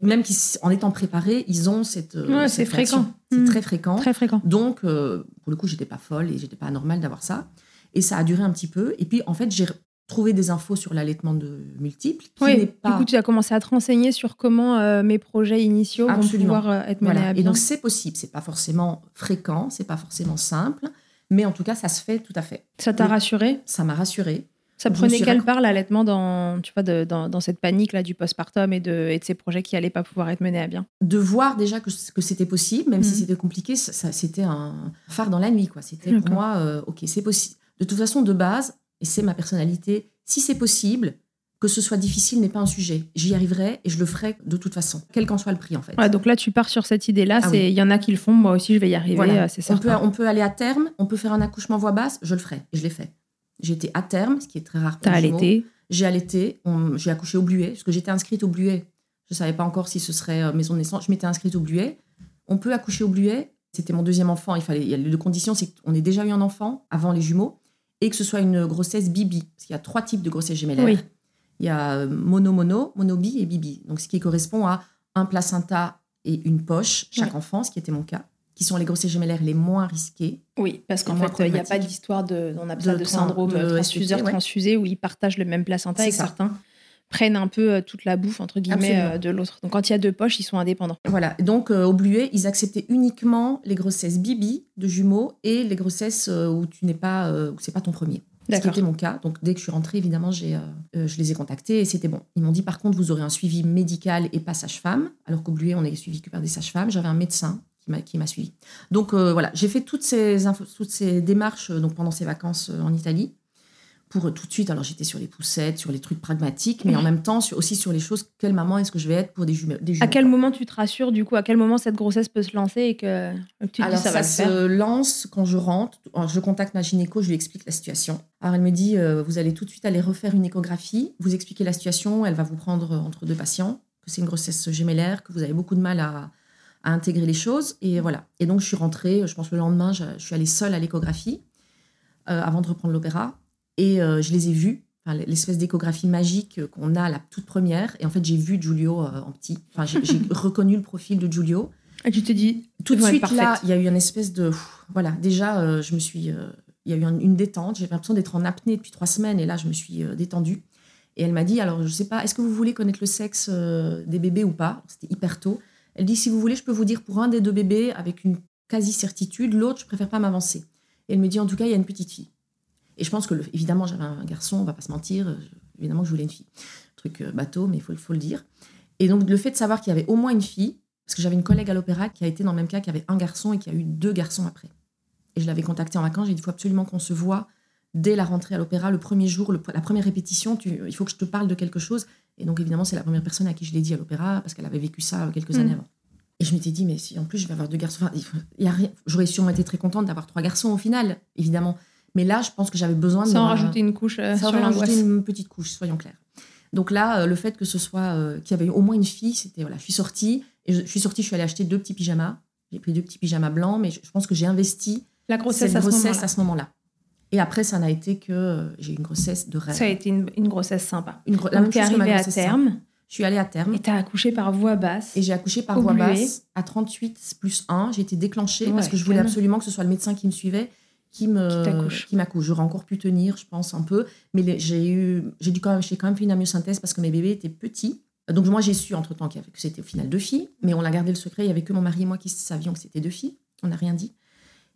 même qui, en étant préparés, ils ont cette. euh, Ouais, c'est réaction. fréquent. C'est Mm. très fréquent. Très fréquent. Donc, euh, pour le coup, j'étais pas folle et j'étais pas anormale d'avoir ça. Et ça a duré un petit peu. Et puis, en fait, j'ai trouvé des infos sur l'allaitement de multiples qui Oui, pas. du coup, tu as commencé à te renseigner sur comment euh, mes projets initiaux Absolument. vont pouvoir euh, être menés Voilà. à Et bien. donc, c'est possible. C'est pas forcément fréquent, c'est pas forcément simple, mais en tout cas, ça se fait tout à fait. ça t'a rassuré? Ça m'a rassurée. Ça prenait quelle part l'allaitement dans, tu vois, de- dans, dans cette panique là du postpartum et de, et de ces projets qui allaient pas pouvoir être menés à bien? De voir déjà que, que c'était possible, même si Mhm. c'était compliqué, ça, c'était un phare dans la nuit. quoi. C'était pour moi, euh, ok, c'est possible. De toute façon, de base, et c'est ma personnalité, si c'est possible, que ce soit difficile n'est pas un sujet. J'y arriverai et je le ferai de toute façon, quel qu'en soit le prix en fait. Ouais, donc là, tu pars sur cette idée-là. Ah il oui. y en a qui le font. Moi aussi, je vais y arriver. Voilà. euh, C'est on, peut, on peut aller à terme, on peut faire un accouchement voix basse, je le ferai. Et je l'ai fait. J'ai été à terme, ce qui est très rare T'as allaité. J'ai allaité, on- j'ai accouché au Bluet, parce que j'étais inscrite au Bluet. Je ne savais pas encore si ce serait euh, maison de naissance. Je m'étais inscrite au Bluet. On peut accoucher au Bluet. C'était mon deuxième enfant. Il fallait, il y a les deux conditions, c'est qu'on ait déjà eu un enfant avant les jumeaux et que ce soit une grossesse bibi. Parce qu'il y a trois types de grossesse gémellaires. Oui. Il y a euh, mono-mono, monobi et bibi. Donc ce qui correspond à un placenta et une poche, chaque Ouais. enfant, ce qui était mon cas, qui sont les grossesses gémellaires les moins risquées. Oui, parce qu'en fait, il n'y a pas d'histoire de, on appelle De ça de tran- syndrome de transfuseur SPC, ouais. transfusé où ils partagent le même placenta et certains prennent un peu euh, toute la bouffe entre guillemets euh, de l'autre. Donc quand il y a deux poches, ils sont indépendants. Voilà. Donc, euh, au Bluet, ils acceptaient uniquement les grossesses bibi de jumeaux et les grossesses où tu n'es pas, où c'est pas ton premier. Ce qui D'accord. était mon cas. Donc, dès que je suis rentrée, évidemment, j'ai, euh, je les ai contactés et c'était bon. Ils m'ont dit, par contre, vous aurez un suivi médical et pas sage-femme. Alors qu'au Bluet, on est suivi que par des sages-femmes. J'avais un médecin qui m'a, qui m'a suivi. Donc, euh, voilà, j'ai fait toutes ces, infos- toutes ces démarches donc, pendant ces vacances en Italie. Pour tout de suite, alors j'étais sur les poussettes, sur les trucs pragmatiques, mais en même temps sur- aussi sur les choses, quelle maman est-ce que je vais être pour des jumeaux. Des À quel moment tu te rassures du coup? À quel moment cette grossesse peut se lancer et que, que tu te Alors dis ça, ça, va le faire? se lance quand je rentre. Je contacte ma gynéco, je lui explique la situation. Alors elle me dit, euh, vous allez tout de suite aller refaire une échographie, vous expliquez la situation, elle va vous prendre euh, entre deux patients, que c'est une grossesse gémellaire, que vous avez beaucoup de mal à, à intégrer les choses. Et voilà. Et donc je suis rentrée, je pense le lendemain, je, je suis allée seule à l'échographie euh, avant de reprendre l'opéra. Et euh, je les ai vus. enfin, l'espèce d'échographie magique qu'on a la toute première. Et en fait, j'ai vu Giulio euh, en petit. Enfin, j'ai j'ai reconnu le profil de Giulio. Et tu te dis, Tout de suite, là, il y a eu une espèce de. pff, Voilà, déjà, euh, je me suis. euh, il y a eu un- une détente. J'avais l'impression d'être en apnée depuis trois semaines. Et là, je me suis euh, détendue. Et elle m'a dit alors, je sais pas, est-ce que vous voulez connaître le sexe euh, des bébés ou pas? C'était hyper tôt. Elle dit si vous voulez, je peux vous dire pour un des deux bébés avec une quasi-certitude. L'autre, je préfère pas m'avancer. Et elle me dit en tout cas, il y a une petite fille. Et je pense que, le- évidemment, j'avais un garçon, on va pas se mentir. euh, Évidemment, que je voulais une fille. Truc euh, bateau, mais il faut, faut le dire. Et donc, le fait de savoir qu'il y avait au moins une fille, parce que j'avais une collègue à l'opéra qui a été dans le même cas, qui avait un garçon et qui a eu deux garçons après. Et je l'avais contactée en vacances, j'ai dit il faut absolument qu'on se voit dès la rentrée à l'opéra, le premier jour, le- la première répétition, tu- il faut que je te parle de quelque chose. Et donc, évidemment, c'est la première personne à qui je l'ai dit à l'opéra, parce qu'elle avait vécu ça quelques Mm. années avant. Et je m'étais dit, mais si en plus je vais avoir deux garçons, enfin, y a rien. J'aurais sûrement été très contente d'avoir trois garçons au final, évidemment. Mais là, je pense que j'avais besoin de. Sans rajouter une couche euh, ça sur l'angoisse. une petite couche, soyons clairs. Donc là, euh, le fait que ce soit euh, qu'il y avait au moins une fille, c'était voilà, je suis sortie et je, je suis sortie, je suis allée acheter deux petits pyjamas. J'ai pris deux petits pyjamas blancs, mais je, je pense que j'ai investi La grossesse cette à ce grossesse moment-là. à ce moment-là. Et après, ça n'a été que euh, j'ai eu une grossesse de rêve. Ça a été une, une grossesse sympa. Une gro- la Donc, même chose que ma arrivée à terme Je suis allée à terme et t'as accouché par voie basse. et j'ai accouché par Au voie basse à 38 plus 1. J'ai été déclenchée parce que je voulais absolument que ce soit le médecin qui me suivait qui me qui m'accouche. J'aurais encore pu tenir, je pense un peu, mais j'ai eu j'ai dû quand même j'ai quand même fait une amyosynthèse parce que mes bébés étaient petits. Donc moi j'ai su entre temps que c'était au final deux filles, mais on a gardé le secret. Il y avait que mon mari et moi qui savions que c'était deux filles. On n'a rien dit.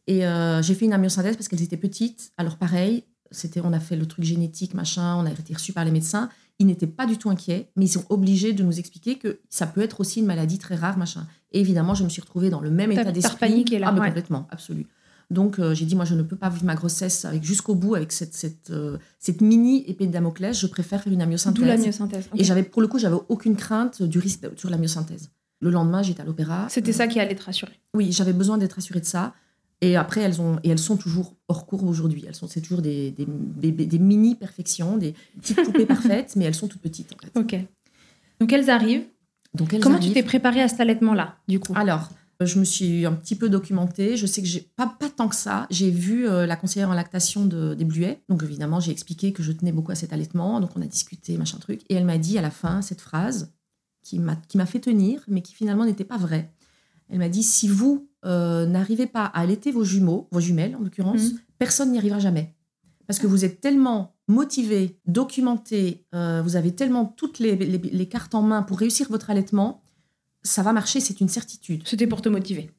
Et euh, j'ai fait une amyosynthèse parce qu'elles étaient petites. Alors pareil, c'était on a fait le truc génétique machin, on a été reçus par les médecins. Ils n'étaient pas du tout inquiets, mais ils sont obligés de nous expliquer que ça peut être aussi une maladie très rare machin. Et évidemment, je me suis retrouvée dans le même état d'esprit. Ah mais ouais. complètement, absolu. Donc euh, j'ai dit moi je ne peux pas vivre ma grossesse avec jusqu'au bout avec cette cette, euh, cette mini épée de Damoclès. Je préfère faire une amyosynthèse. La myosynthèse. Et j'avais pour le coup j'avais aucune crainte du risque sur la myosynthèse. Le lendemain j'étais à l'opéra. C'était Euh, ça qui allait te rassurer. oui, j'avais besoin d'être assurée de ça. Et après, elles, ont, et elles sont toujours hors cours aujourd'hui. Elles sont, c'est toujours des, des, des- des mini-perfections, des petites poupées parfaites, mais elles sont toutes petites. En fait. Ok. Donc elles arrivent. Donc, elles Comment tu t'es préparée à cet allaitement-là, du coup? Alors, euh, je me suis un petit peu documentée. Je sais que j'ai pas, pas tant que ça. J'ai vu euh, la conseillère en lactation de, des Bluets. Donc, évidemment, j'ai expliqué que je tenais beaucoup à cet allaitement. Donc, on a discuté, machin truc. Et elle m'a dit à la fin cette phrase qui m'a fait tenir, mais qui finalement n'était pas vraie. Elle m'a dit si vous euh, n'arrivez pas à allaiter vos jumeaux, vos jumelles en l'occurrence, Mhm. personne n'y arrivera jamais. Parce que vous êtes tellement motivé, documenté, euh, vous avez tellement toutes les, les- les cartes en main pour réussir votre allaitement, ça va marcher, c'est une certitude. C'était pour te motiver.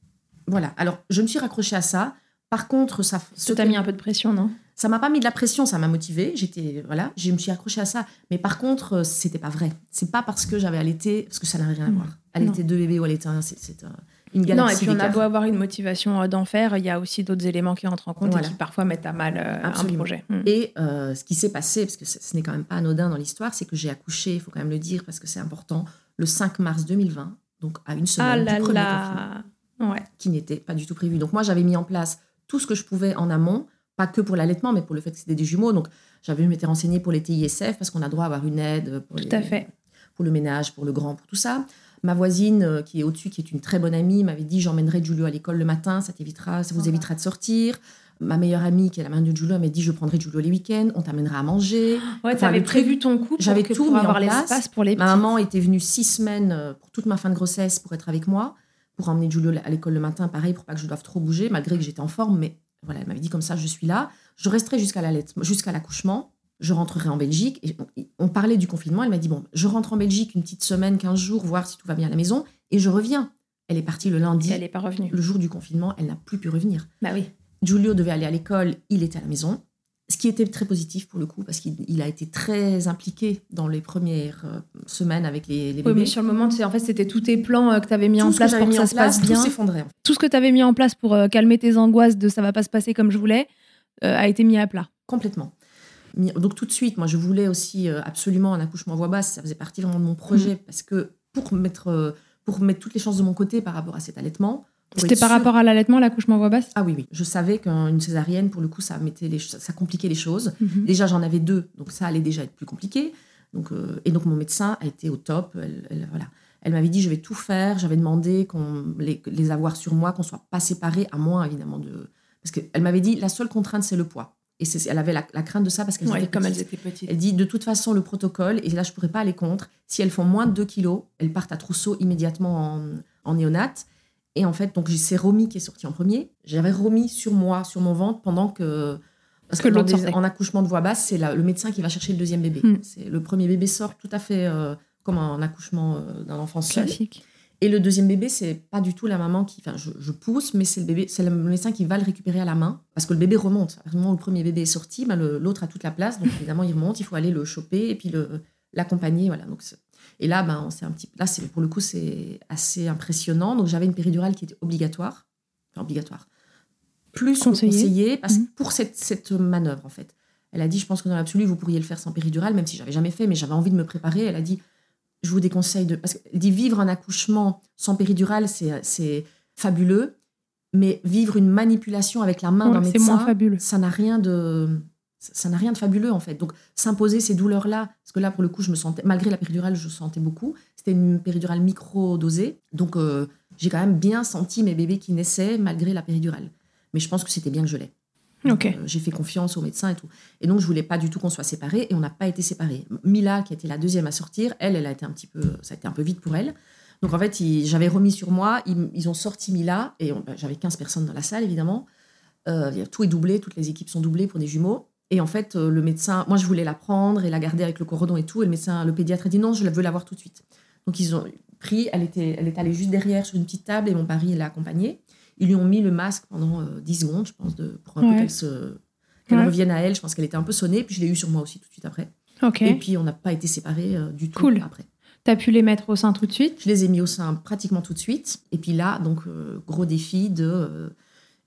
Voilà. Alors, je me suis raccrochée à ça. Par contre, ça, Ça t'a mis un peu de pression, non? Ça m'a pas mis de la pression, ça m'a motivée. J'étais voilà, je me suis accrochée à ça. Mais par contre, euh, c'était pas vrai. C'est pas parce que j'avais allaité, parce que ça n'a rien à voir. Allaiter deux bébés ou allaiter un, c'est une Non, galaxie. et puis on a beau avoir une motivation euh, d'enfer, il y a aussi d'autres éléments qui entrent en compte Voilà. et qui parfois mettent à mal euh, un projet. Mm. Et euh, ce qui s'est passé, parce que ce n'est quand même pas anodin dans l'histoire, c'est que j'ai accouché, il faut quand même le dire parce que c'est important, le 5 mars 2020, donc à une semaine Ah du là premier confinement, Ouais. qui n'était pas du tout prévu. Donc moi, j'avais mis en place tout ce que je pouvais en amont, pas que pour l'allaitement, mais pour le fait que c'était des jumeaux. Donc j'avais m'étais renseignée pour les TISF parce qu'on a droit à avoir une aide pour, Tout les- à fait. pour le ménage, pour le grand, pour tout ça. Ma voisine, euh, qui est au-dessus, qui est une très bonne amie, m'avait dit j'emmènerai Giulio à l'école le matin, ça t'évitera, ça vous évitera de sortir. Ma meilleure amie, qui est la mère de elle m'a dit je prendrai Giulio les week-ends, on t'amènera à manger. Ouais, t'avais le prévu ton coup j'avais tout pour mis avoir l'espace pour les Ma petits. maman était venue six semaines euh, pour toute ma fin de grossesse pour être avec moi, pour emmener Giulio à l'école le matin, pareil, pour pas que je doive trop bouger, malgré que j'étais en forme. Mais voilà, elle m'avait dit comme ça, je suis là. Je resterai jusqu'à l'accouchement. Je rentrerai en Belgique. Et on, on parlait du confinement. Elle m'a dit bon, je rentre en Belgique une petite semaine, 15 jours, voir si tout va bien à la maison, et je reviens. Elle est partie le lundi, Elle n'est pas revenue. le jour du confinement. Elle n'a plus pu revenir. Bah oui. Giulio devait aller à l'école, il était à la maison. Ce qui était très positif pour le coup, parce qu'il il a été très impliqué dans les premières euh, semaines avec les, les Oui, bébés. mais sur le moment, en fait, c'était tous tes plans euh, que tu avais mis Tout en place pour que ça se place, passe bien. Tout s'effondrait. en fait. Tout ce que tu avais mis en place pour calmer tes angoisses de ça va pas se passer comme je voulais euh, a été mis à plat. Complètement. Donc tout de suite, moi je voulais aussi absolument un accouchement à voix basse. Ça faisait partie vraiment de mon projet parce que pour mettre, pour mettre toutes les chances de mon côté par rapport à cet allaitement. C'était par rapport à l'allaitement, l'accouchement voix basse? Ah oui, oui. Je savais qu'une césarienne, pour le coup, ça, mettait les, ch- ça compliquait les choses. Mhm. Déjà, j'en avais deux, donc ça allait déjà être plus compliqué. Donc, euh, et donc, mon médecin a été au top. Elle, elle- voilà. elle m'avait dit, je vais tout faire. J'avais demandé qu'on les, les avoir sur moi, qu'on soit pas séparés, à moins, évidemment, de... Parce qu'elle m'avait dit, la seule contrainte, c'est le poids. Et elle avait la, crainte de ça parce qu'elles ouais, comme petites. petites. Elle dit de toute façon le protocole, et là je pourrais pas aller contre, si elles font moins de 2 kilos, elles partent à trousseau immédiatement en, en néonate. Et en fait, donc c'est Romy qui est sortie en premier. J'avais Romy sur moi, sur mon ventre, pendant que. Parce que, l'autre en accouchement de voix basse, c'est le médecin qui va chercher le deuxième bébé. Hmm. C'est Le premier bébé sort tout à fait euh, comme un accouchement euh, d'un enfant seul. Classique. Et le deuxième bébé, c'est pas du tout la maman qui. Enfin, je, je pousse, mais c'est le bébé, c'est le médecin qui va le récupérer à la main. Parce que le bébé remonte. À partir du moment où le premier bébé est sorti, ben, l'autre a toute la place. Donc évidemment, il remonte, il faut aller le choper et puis l'accompagner. Voilà. Donc, et là, ben, c'est un petit. Là, c'est pour le coup, c'est assez impressionnant. Donc j'avais une péridurale qui était obligatoire. Enfin, obligatoire. Plus Conseillée. conseillée parce, Mhm. pour cette, cette manœuvre, en fait. Elle a dit, je pense que dans l'absolu, vous pourriez le faire sans péridurale, même si j'avais jamais fait, mais j'avais envie de me préparer. Elle a dit, je vous déconseille de. Parce qu'elle dit vivre un accouchement sans péridurale, c'est c'est fabuleux, mais vivre une manipulation avec la main Ouais, d'un médecin, moins fabuleux. ça n'a rien de. Ça n'a rien de fabuleux en fait. Donc s'imposer ces douleurs-là, parce que là pour le coup je me sentais, malgré la péridurale, je sentais beaucoup. C'était une péridurale micro-dosée, donc euh, j'ai quand même bien senti mes bébés qui naissaient malgré la péridurale. Mais je pense que c'était bien que je l'ai. Euh, j'ai fait confiance au médecin et tout. Et donc, je voulais pas du tout qu'on soit séparés et on n'a pas été séparés. Mila, qui était la deuxième à sortir, elle, elle a été un petit peu, ça a été un peu vite pour elle. Donc, en fait, j'avais remis sur moi, ils, ils ont sorti Mila et bah, j'avais 15 personnes dans la salle, évidemment. Euh, tout est doublé, toutes les équipes sont doublées pour des jumeaux. Et en fait, euh, le médecin, moi, je voulais la prendre et la garder avec le cordon et tout. Et le médecin, le pédiatre a dit non, je veux la voir tout de suite. Donc, ils ont pris, elle était, elle est allée juste derrière sur une petite table et mon mari l'a accompagnée. Ils lui ont mis le masque pendant euh, 10 secondes, je pense, de, pour un Ouais. peu qu'elle se qu'elle Ouais. revienne à elle. Je pense qu'elle était un peu sonnée. Puis je l'ai eu sur moi aussi tout de suite après. Ok. Et puis on n'a pas été séparés euh, du tout Cool. après. T'as pu les mettre au sein tout de suite? Je les ai mis au sein pratiquement tout de suite. Et puis là, donc euh, gros défi de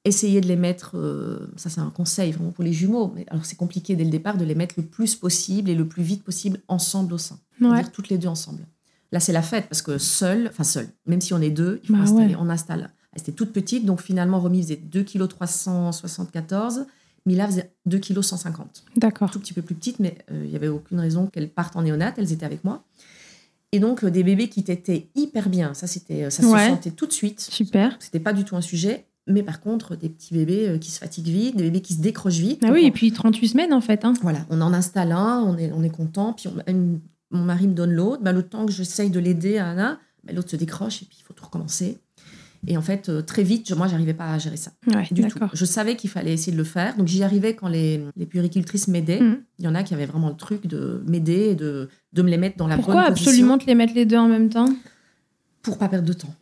essayer de les mettre. euh, ça c'est un conseil vraiment pour les jumeaux. Mais alors c'est compliqué dès le départ de les mettre le plus possible et le plus vite possible ensemble au sein. Ouais. C'est-à-dire toutes les deux ensemble. Là, c'est la fête parce que seul, enfin seul, même si on est deux, il faut Bah installer, ouais. on installe. Elle était toute petite, donc finalement, Romy faisait 2 kg 374, Mila faisait 2 kg 150. D'accord. Tout petit peu plus petite, mais euh, il n'y avait aucune raison qu'elles partent en néonate, elles étaient avec moi. Et donc, euh, des bébés qui étaient hyper bien, ça, c'était, ça Ouais. se sentait tout de suite. Super. C'était pas du tout un sujet. Mais par contre, des petits bébés euh, qui se fatiguent vite, des bébés qui se décrochent vite. Ah oui, on- et puis 38 semaines en fait. Hein. voilà, on en installe un, on est, on est content, puis on- une- mon mari me donne l'autre. Bah, le temps que j'essaye de l'aider à Anna, bah, l'autre se décroche et puis il faut tout recommencer. Et en fait, euh, très vite, je- moi, j'arrivais pas à gérer ça Ouais, du tout. Je savais qu'il fallait essayer de le faire, donc j'y arrivais quand les, les puéricultrices m'aidaient. Mhm. Il y en a qui avaient vraiment le truc de m'aider et de, de me les mettre dans la Pourquoi bonne position absolument te les mettre les deux en même temps? Pour pas perdre de temps.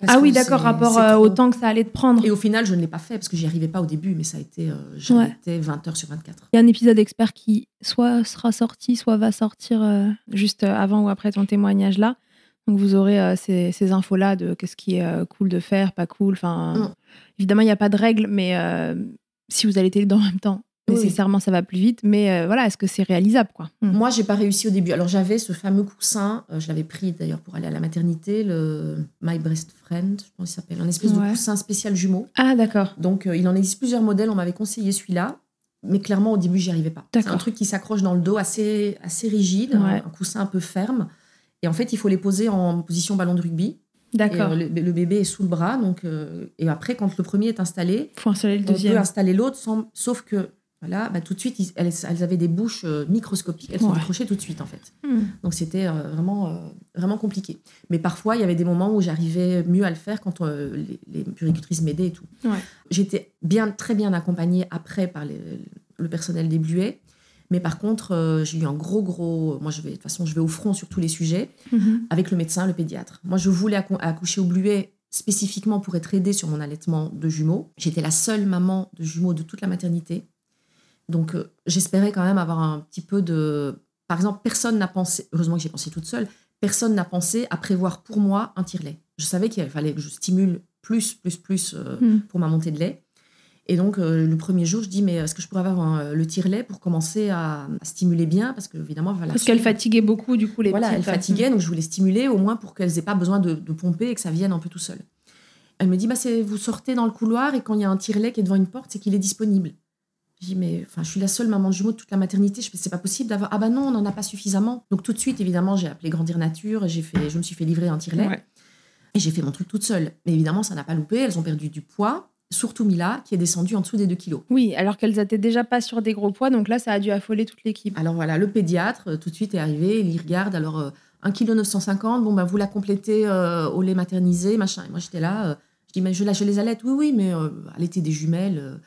Parce Ah oui, d'accord, rapport euh, au temps que ça allait te prendre. Et au final, je ne l'ai pas fait parce que j'y arrivais pas au début, mais ça a été, euh, j'en Ouais. étais 20 heures sur 24. Il y a un épisode expert qui soit sera sorti, soit va sortir euh, juste euh, avant ou après ton témoignage là. Donc vous aurez ces, ces infos-là de qu'est-ce qui est cool de faire, pas cool. Enfin, Mm. évidemment, il n'y a pas de règles, mais si vous allez les deux en même temps. Nécessairement, ça va plus vite. Mais euh, voilà, est-ce que c'est réalisable quoi? Mm. Moi, j'ai pas réussi au début. Alors, j'avais ce fameux coussin, euh, je l'avais pris d'ailleurs pour aller à la maternité, le My Breast Friend, je pense qu'il s'appelle, un espèce Ouais. de coussin spécial jumeau. Ah d'accord. Donc, euh, il en existe plusieurs modèles. On m'avait conseillé celui-là, mais clairement, au début, j'y arrivais pas. C'est un truc qui s'accroche dans le dos, assez, assez rigide, un- Ouais. un, coussin un peu ferme. Et en fait, il faut les poser en position ballon de rugby. D'accord. euh, le, le bébé est sous le bras. Donc, euh, et après, quand le premier est installé, Faut installer le on peut deuxième. installer l'autre, sauf que voilà, bah, tout de suite, ils- elles, elles avaient des bouches euh, microscopiques. Elles sont Ouais. décrochées tout de suite, en fait. Mm. Donc c'était euh, vraiment, euh, vraiment compliqué. Mais parfois, il y avait des moments où j'arrivais mieux à le faire quand euh, les, les puricultrices m'aidaient et tout. Ouais. J'étais bien, très bien accompagnée après par les- le personnel des Bluets. Mais par contre, j'ai eu un gros, gros. Moi, je vais, de toute façon, je vais au front sur tous les sujets Mhm. avec le médecin, le pédiatre. Moi, je voulais accou- accoucher au Bluet spécifiquement pour être aidée sur mon allaitement de jumeaux. J'étais la seule maman de jumeaux de toute la maternité. Donc, euh, j'espérais quand même avoir un petit peu de. Par exemple, personne n'a pensé, heureusement que j'ai pensé toute seule, personne n'a pensé à prévoir pour moi un tire-lait. Je savais qu'il fallait que je stimule plus, plus, plus euh, Mm. pour ma montée de lait. Et donc, euh, le premier jour, je dis, mais est-ce que je pourrais avoir un- le tire-lait pour commencer à, à stimuler bien? Parce qu'évidemment, la Parce qu'elle fatiguait beaucoup du coup les Voilà, elle petites. fatiguait, donc je voulais stimuler au moins pour qu'elles aient pas besoin de, de pomper et que ça vienne un peu tout seul. Elle me dit, bah, vous sortez dans le couloir et quand il y a un tire-lait qui est devant une porte, c'est qu'il est disponible. Je dis, mais enfin, je suis la seule maman de jumeaux de toute la maternité, je c'est pas possible d'avoir. Ah bah non, on n'en a pas suffisamment. Donc tout de suite, évidemment, j'ai appelé Grandir Nature j'ai fait, je me suis fait livrer un tire-lait Ouais. et j'ai fait mon truc toute seule. Mais évidemment, ça n'a pas loupé, elles ont perdu du poids. surtout Mila, qui est descendue en dessous des 2 kilos. Oui, alors qu'elles étaient déjà pas sur des gros poids, donc là, ça a dû affoler toute l'équipe. Alors voilà, le pédiatre, euh, tout de suite, est arrivé, il y regarde, alors euh, 1,950 kg, bon, bah, vous la complétez euh, au lait maternisé, machin. Et moi, j'étais là, euh, je dis, mais je lâche les allaites. Oui, oui, mais euh, allaiter des jumelles,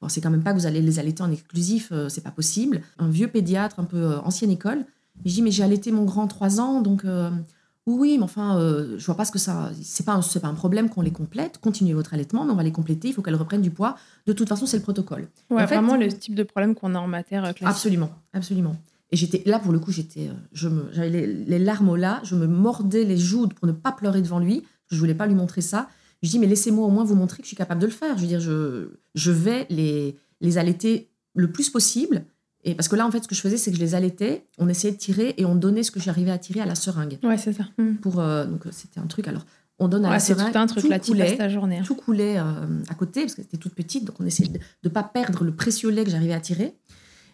vous pensez quand même pas que vous allez les allaiter en exclusif, euh, c'est pas possible. Un vieux pédiatre, un peu euh, ancienne école. Je dis, mais j'ai allaité mon grand 3 ans, donc euh, oui, mais enfin, je vois pas ce que ça. C'est pas, un- c'est pas un problème qu'on les complète. Continuez votre allaitement, mais on va les compléter. Il faut qu'elles reprennent du poids. De toute façon, c'est le protocole. Ouais, En fait- vraiment le type de problème qu'on a en matière classique. Absolument, absolument. Et j'étais là pour le coup, j'étais, je me, j'avais les, les larmes aux là, je me mordais les joues pour ne pas pleurer devant lui. Je voulais pas lui montrer ça. Je dis mais laissez-moi au moins vous montrer que je suis capable de le faire. Je veux dire, je, je vais les, les allaiter le plus possible. Et parce que là, en fait, ce que je faisais, c'est que je les allaitais, on essayait de tirer et on donnait ce que j'arrivais à tirer à la seringue. Ouais, c'est ça. Hmm. Pour, euh, donc euh, c'était un truc. Alors, on donne à Ouais, la seringue. tout un truc tout tu coulait, ta journée. tout coulait euh, à côté parce que c'était toute petite, donc on essayait de ne pas perdre le précieux lait que j'arrivais à tirer.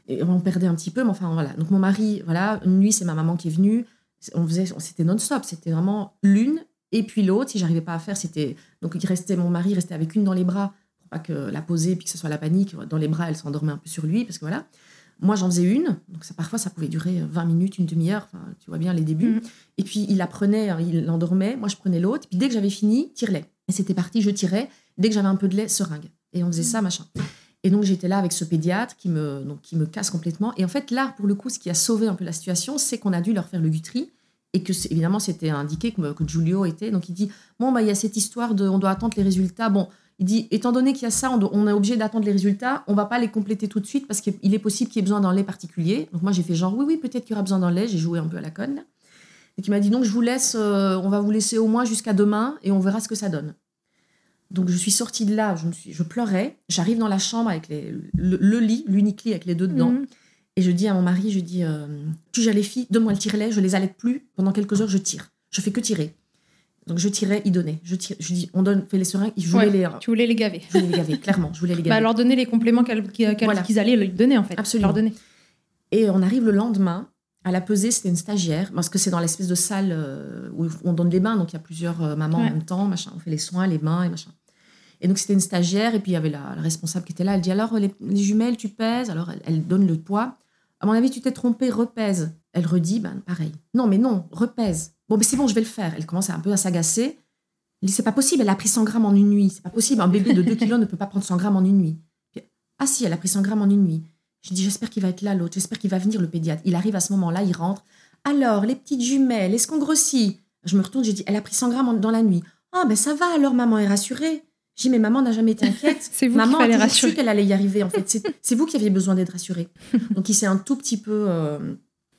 Et on perdait un petit peu, mais enfin voilà. Donc mon mari, voilà, une nuit c'est ma maman qui est venue. On faisait, c'était non-stop, c'était vraiment l'une et puis l'autre. Si j'arrivais pas à faire, c'était donc il restait mon mari restait avec une dans les bras pour pas que la poser puis que ce soit la panique. Dans les bras, elle s'endormait un peu sur lui parce que voilà. Moi j'en faisais une, donc ça parfois ça pouvait durer 20 minutes, une demi-heure. Enfin, tu vois bien les débuts. Mhm. Et puis il la prenait, hein, il l'endormait, moi je prenais l'autre. Puis dès que j'avais fini, tire-lait. Et c'était parti, je tirais. Dès que j'avais un peu de lait, seringue. Et on faisait ça, machin. Et donc j'étais là avec ce pédiatre qui me, donc, qui me casse complètement. Et en fait, là, pour le coup, ce qui a sauvé un peu la situation, c'est qu'on a dû leur faire le gutri. Et que, évidemment, c'était indiqué que, que Giulio était. Donc il dit Bon, bah, il y a cette histoire de. On doit attendre les résultats. Bon, il dit Étant donné qu'il y a ça, on, est obligé d'attendre les résultats. On va pas les compléter tout de suite parce qu'il est possible qu'il y ait besoin d'un lait particulier. Donc moi, j'ai fait genre Oui, oui, peut-être qu'il y aura besoin d'un lait. J'ai joué un peu à la conne. Et qui m'a dit Donc je vous laisse, euh, on va vous laisser au moins jusqu'à demain et on verra ce que ça donne. Donc je suis sortie de là, je, me suis, je pleurais. J'arrive dans la chambre avec le, le lit, l'unique lit avec les deux dedans. Mhm. Et je dis à mon mari, je dis, euh, tu gères les filles, donne-moi le tire-lait, je les allaite plus. Pendant quelques heures, je tire. Je fais que tirer. Donc je tirais, il donnait. Je, dis, on donne, fais les seringues. Je voulais, Ouais, les, Tu voulais les gaver. je voulais les gaver, clairement. Je voulais les Bah, gaver. leur donner les compléments Voilà. qu'ils allaient lui donner, en fait. Absolument. Leur donner. Et on arrive le lendemain. À la pesée, c'était une stagiaire, parce que c'est dans l'espèce de salle euh, où on donne les bains, donc il y a plusieurs euh, mamans Ouais. en même temps, machin. On fait les soins, les bains et machin. Et donc c'était une stagiaire, et puis il y avait la, la responsable qui était là. Elle dit alors les, les jumelles, tu pèses? Alors elle, elle donne le poids. À mon avis, tu t'es trompée, repèse. Elle redit, ben pareil. Non, mais non, repèse. Bon, mais c'est bon, je vais le faire. Elle commence un peu à s'agacer. Elle dit, c'est pas possible, elle a pris 100 grammes en une nuit. C'est pas possible, un bébé de 2 kilos ne peut pas prendre 100 grammes en une nuit. Ah si, elle a pris 100 grammes en une nuit. Je dis, j'espère qu'il va être là, l'autre. J'espère qu'il va venir, le pédiatre. Il arrive à ce moment-là, il rentre. Alors, les petites jumelles, est-ce qu'on grossit? Je me retourne, je dis, elle a pris 100 grammes dans la nuit. Ah, ben ça va, alors maman est rassurée. Je dis, mais maman n'a jamais été inquiète. C'est vous maman fallait a su rassurer. qu'elle allait y arriver, en fait. C'est- vous qui aviez besoin d'être rassurée. Donc, il s'est un tout petit peu. euh,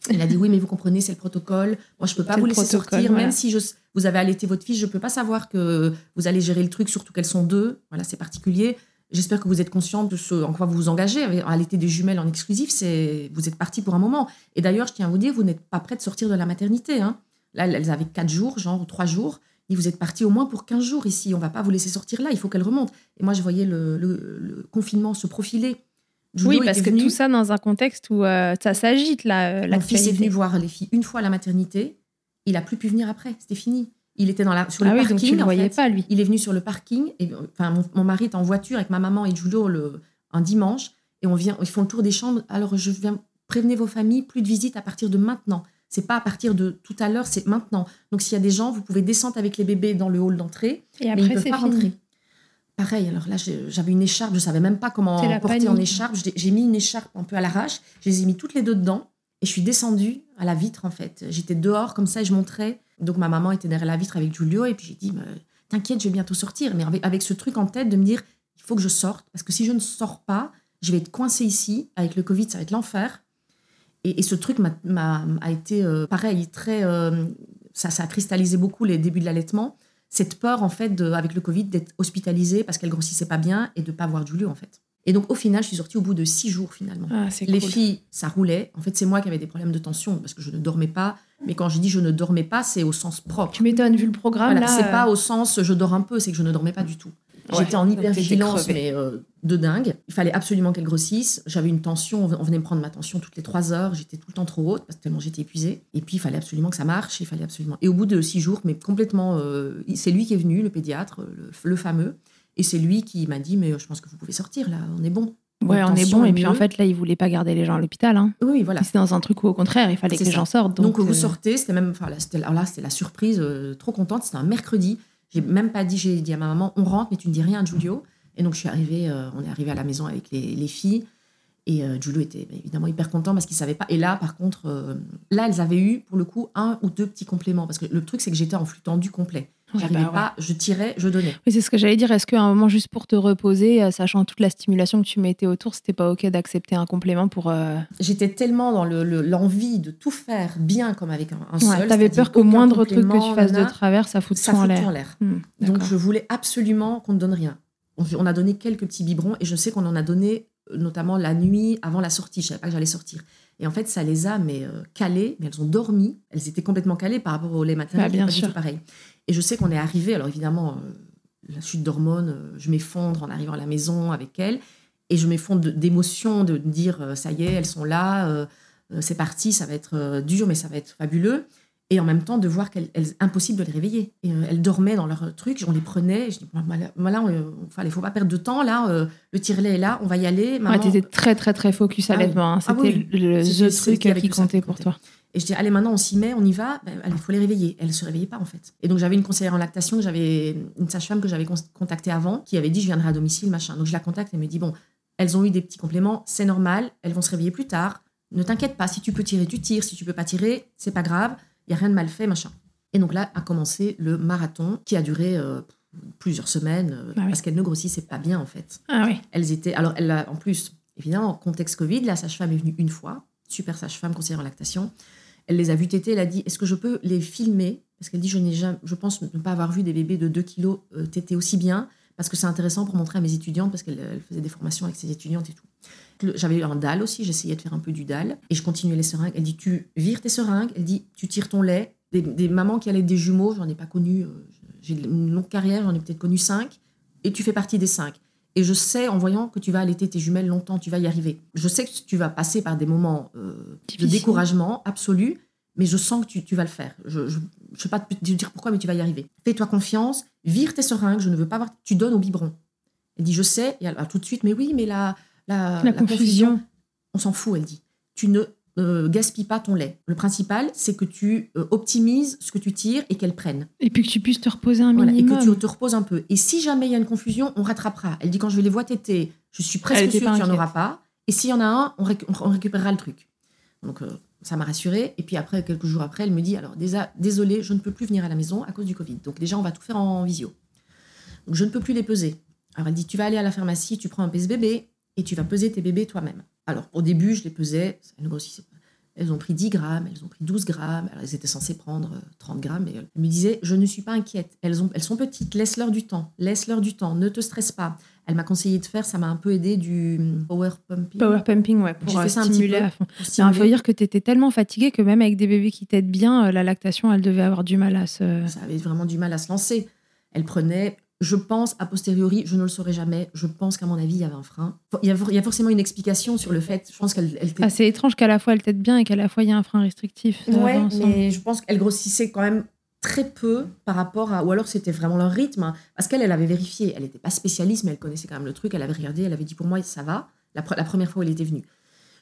il a dit, oui, mais vous comprenez, c'est le protocole. Moi, je peux pas vous laisser sortir, voilà. même si je, vous avez allaité votre fille, je peux pas savoir que vous allez gérer le truc, surtout qu'elles sont deux. Voilà, c'est particulier. J'espère que vous êtes consciente de ce en quoi vous vous engagez. Allaiter des jumelles en exclusif, c'est vous êtes parti pour un moment. Et d'ailleurs, je tiens à vous dire, vous n'êtes pas prêt de sortir de la maternité. hein. Là, elles avaient quatre jours, genre trois jours. Et vous êtes parti au moins pour 15 jours ici. On va pas vous laisser sortir là. Il faut qu'elle remonte. Et moi, je voyais le, le- le confinement se profiler. Oui, parce que venu. tout ça dans un contexte où euh, ça s'agite, là, euh, Mon fils est venu voir les filles une fois à la maternité. Il a plus pu venir après. C'était fini. Il était dans la, sur le Ah oui, parking. donc tu le en voyais fait. pas, lui. Il est venu sur le parking. Et, enfin, mon, mon mari est en voiture avec ma maman et Giulio le, un dimanche. Et on vient, ils font le tour des chambres. Alors, je viens prévenir vos familles, plus de visites à partir de maintenant. C'est pas à partir de tout à l'heure, c'est maintenant. Donc, s'il y a des gens, vous pouvez descendre avec les bébés dans le hall d'entrée. Et mais ils après, peuvent pas fini. rentrer. Pareil, alors là, j'avais une écharpe, je savais même pas comment porter en panique. écharpe. J'ai- mis une écharpe un peu à l'arrache, je les ai mis toutes les deux dedans et je suis descendue à la vitre en fait. J'étais dehors comme ça et je montrais. Donc ma maman était derrière la vitre avec Giulio et puis j'ai dit T'inquiète, je vais bientôt sortir. Mais avec, avec ce truc en tête de me dire Il faut que je sorte parce que si je ne sors pas, je vais être coincée ici. Avec le Covid, ça va être l'enfer. Et, et ce truc m'a- m'a- a été euh, pareil, très. euh, ça, ça a cristallisé beaucoup les débuts de l'allaitement. Cette peur, en fait, de, avec le Covid, d'être hospitalisée parce qu'elle grossissait pas bien et de pas voir Giulio, en fait. Et donc, au final, je suis sortie au bout de six jours, finalement. Ah, c'est Les cool. filles, ça roulait. En fait, c'est moi qui avais des problèmes de tension parce que je ne dormais pas. Mais quand je dis je ne dormais pas, c'est au sens propre. Tu m'étonnes, vu le programme, Voilà, là. c'est euh, pas au sens je dors un peu, c'est que je ne dormais pas du tout. Ouais, J'étais en donc hyper-vigilance, mais euh, de dingue. Il fallait absolument qu'elle grossisse. J'avais une tension, on venait me prendre ma tension toutes les trois heures. J'étais tout le temps trop haute parce que tellement j'étais épuisée. Et puis, il fallait absolument que ça marche. Il fallait absolument. Et au bout de six jours, mais complètement, euh, c'est lui qui est venu, le pédiatre, le, le fameux. Et c'est lui qui m'a dit, mais je pense que vous pouvez sortir là, on est bon. Ouais, on est bon. Et puis en fait, là, il voulait pas garder les gens à l'hôpital. Hein. Oui, voilà. C'est dans un truc où, au contraire, il fallait que les gens sortent. Donc, vous sortez, c'était même. Enfin, là, c'était là, c'était la surprise, trop contente. C'était un mercredi. J'ai même pas dit, j'ai dit à ma maman, on rentre, mais tu ne dis rien à Giulio. Et donc, je suis arrivée, on est arrivé à la maison avec les, les filles. Et euh, Giulio était bah, évidemment hyper content parce qu'il savait pas. Et là, par contre, euh, là, elles avaient eu pour le coup un ou deux petits compléments parce que le truc, c'est que j'étais en flux tendu complet. J'arrivais bah pas, je tirais, je donnais. Oui, c'est ce que j'allais dire. Est-ce qu'à un moment, juste pour te reposer, euh, sachant toute la stimulation que tu mettais autour, c'était pas OK d'accepter un complément pour. J'étais tellement dans l'envie de tout faire bien comme avec un, un seul. T'avais peur qu'au moindre truc que tu fasses de travers, ça foute ça tout en l'air. Hmm, Donc je voulais absolument qu'on ne donne rien. On a donné quelques petits biberons et je sais qu'on en a donné notamment la nuit avant la sortie. Je savais pas que j'allais sortir. Et en fait, ça les a mais euh, calées, mais elles ont dormi. Elles étaient complètement calées par rapport au lait maternel. Bah, bien sûr. pareil. Et je sais qu'on est arrivé. Alors évidemment, euh, la chute d'hormones, euh, je m'effondre en arrivant à la maison avec elles, et je m'effondre d'émotion de, dire ça y est, elles sont là, c'est parti, ça va être dur, mais ça va être fabuleux et en même temps de voir qu'elle impossible de les réveiller. Et euh, elles dormaient dans leur truc, on les prenait. je dis, voilà, il faut pas perdre de temps. Là, euh, le tire-lait est là, on va y aller. Maman... tu étais très, très, très focus à ah, hein. ah C'était le, truc qui, comptait pour toi. Et je dis, allez, maintenant, on s'y met, on y va. Ben, il faut les réveiller. Elles ne se réveillaient pas, en fait. Et donc, j'avais une conseillère en lactation, j'avais une sage-femme que j'avais contactée avant, qui avait dit, je viendrai à domicile, machin. Donc, je la contacte, elle me dit, bon, elles ont eu des petits compléments, c'est normal, elles vont se réveiller plus tard. Ne t'inquiète pas, si tu peux tirer, tu tires. Si tu peux pas tirer, c'est pas grave il n'y a rien de mal fait, machin. Et donc là a commencé le marathon qui a duré euh, plusieurs semaines euh, ah parce qu'elle ne grossissait pas bien en fait. Ah oui. Elles étaient. Alors elle a, en plus, évidemment, contexte Covid, la sage-femme est venue une fois, super sage-femme conseillère en lactation. Elle les a vues téter, elle a dit Est-ce que je peux les filmer? Parce qu'elle dit je, n'ai jamais, je pense ne pas avoir vu des bébés de 2 kilos euh, téter aussi bien, parce que c'est intéressant pour montrer à mes étudiantes, parce qu'elle faisait des formations avec ses étudiantes et tout. J'avais eu un dalle aussi, j'essayais de faire un peu du dalle. Et je continuais les seringues. Elle dit, tu vires tes seringues. Elle dit, tu tires ton lait. Des, mamans qui allaient des jumeaux, j'en ai pas connu. Euh, j'ai une longue carrière, j'en ai peut-être connu cinq. Et tu fais partie des cinq. Et je sais, en voyant que tu vas allaiter tes jumelles longtemps, tu vas y arriver. Je sais que tu vas passer par des moments euh, de découragement absolu, mais je sens que tu, tu vas le faire. Je ne sais pas te dire pourquoi, mais tu vas y arriver. Fais-toi confiance, vire tes seringues, je ne veux pas voir... Tu donnes au biberon. Elle dit, je sais, et tout de suite, mais oui, mais là, la, confusion. On s'en fout, elle dit. Tu ne euh, gaspilles pas ton lait. Le principal, c'est que tu euh, optimises ce que tu tires et qu'elle prenne. Et puis que tu puisses te reposer un minimum. et que tu te reposes un peu. Et si jamais il y a une confusion, on rattrapera. Elle dit quand je vais les voir téter, je suis presque sûre qu'il n'y en aura pas. Et s'il y en a un, on, récupérera le truc. Donc euh, ça m'a rassurée. Et puis après, quelques jours après, elle me dit alors désolée, je ne peux plus venir à la maison à cause du Covid. Donc déjà, on va tout faire en visio. Donc je ne peux plus les peser. Alors elle dit tu vas aller à la pharmacie, tu prends un pèse-bébé, et tu vas peser tes bébés toi-même. Alors, au début, je les pesais, ça ne grossissait pas. Elles ont pris 10 grammes, elles ont pris 12 grammes, alors elles étaient censées prendre 30 euh, grammes. Et elles me disaient, je ne suis pas inquiète, elles, ont, elles sont petites, laisse-leur du temps, laisse-leur du temps, ne te stresse pas. Elle m'a conseillé de faire, ça m'a un peu aidé du power pumping. Power pumping, ouais, pour euh, stimuler à fond. Il faut dire que tu étais tellement fatiguée que même avec des bébés qui t'aident bien, euh, la lactation, elle devait avoir du mal à se... Ça avait vraiment du mal à se lancer. Elle prenait je pense, a posteriori, je ne le saurais jamais. Je pense qu'à mon avis, il y avait un frein. Il y a, forcément une explication sur le fait. Je pense qu'elle. Ah, c'est étrange qu'à la fois elle t'aide bien et qu'à la fois il y a un frein restrictif. Oui, mais je pense qu'elle grossissait quand même très peu par rapport à. Ou alors c'était vraiment leur rythme. Hein. parce qu'elle, elle avait vérifié. Elle n'était pas spécialiste, mais elle connaissait quand même le truc. Elle avait regardé, elle avait dit pour moi, ça va. La, la première fois où elle était venue.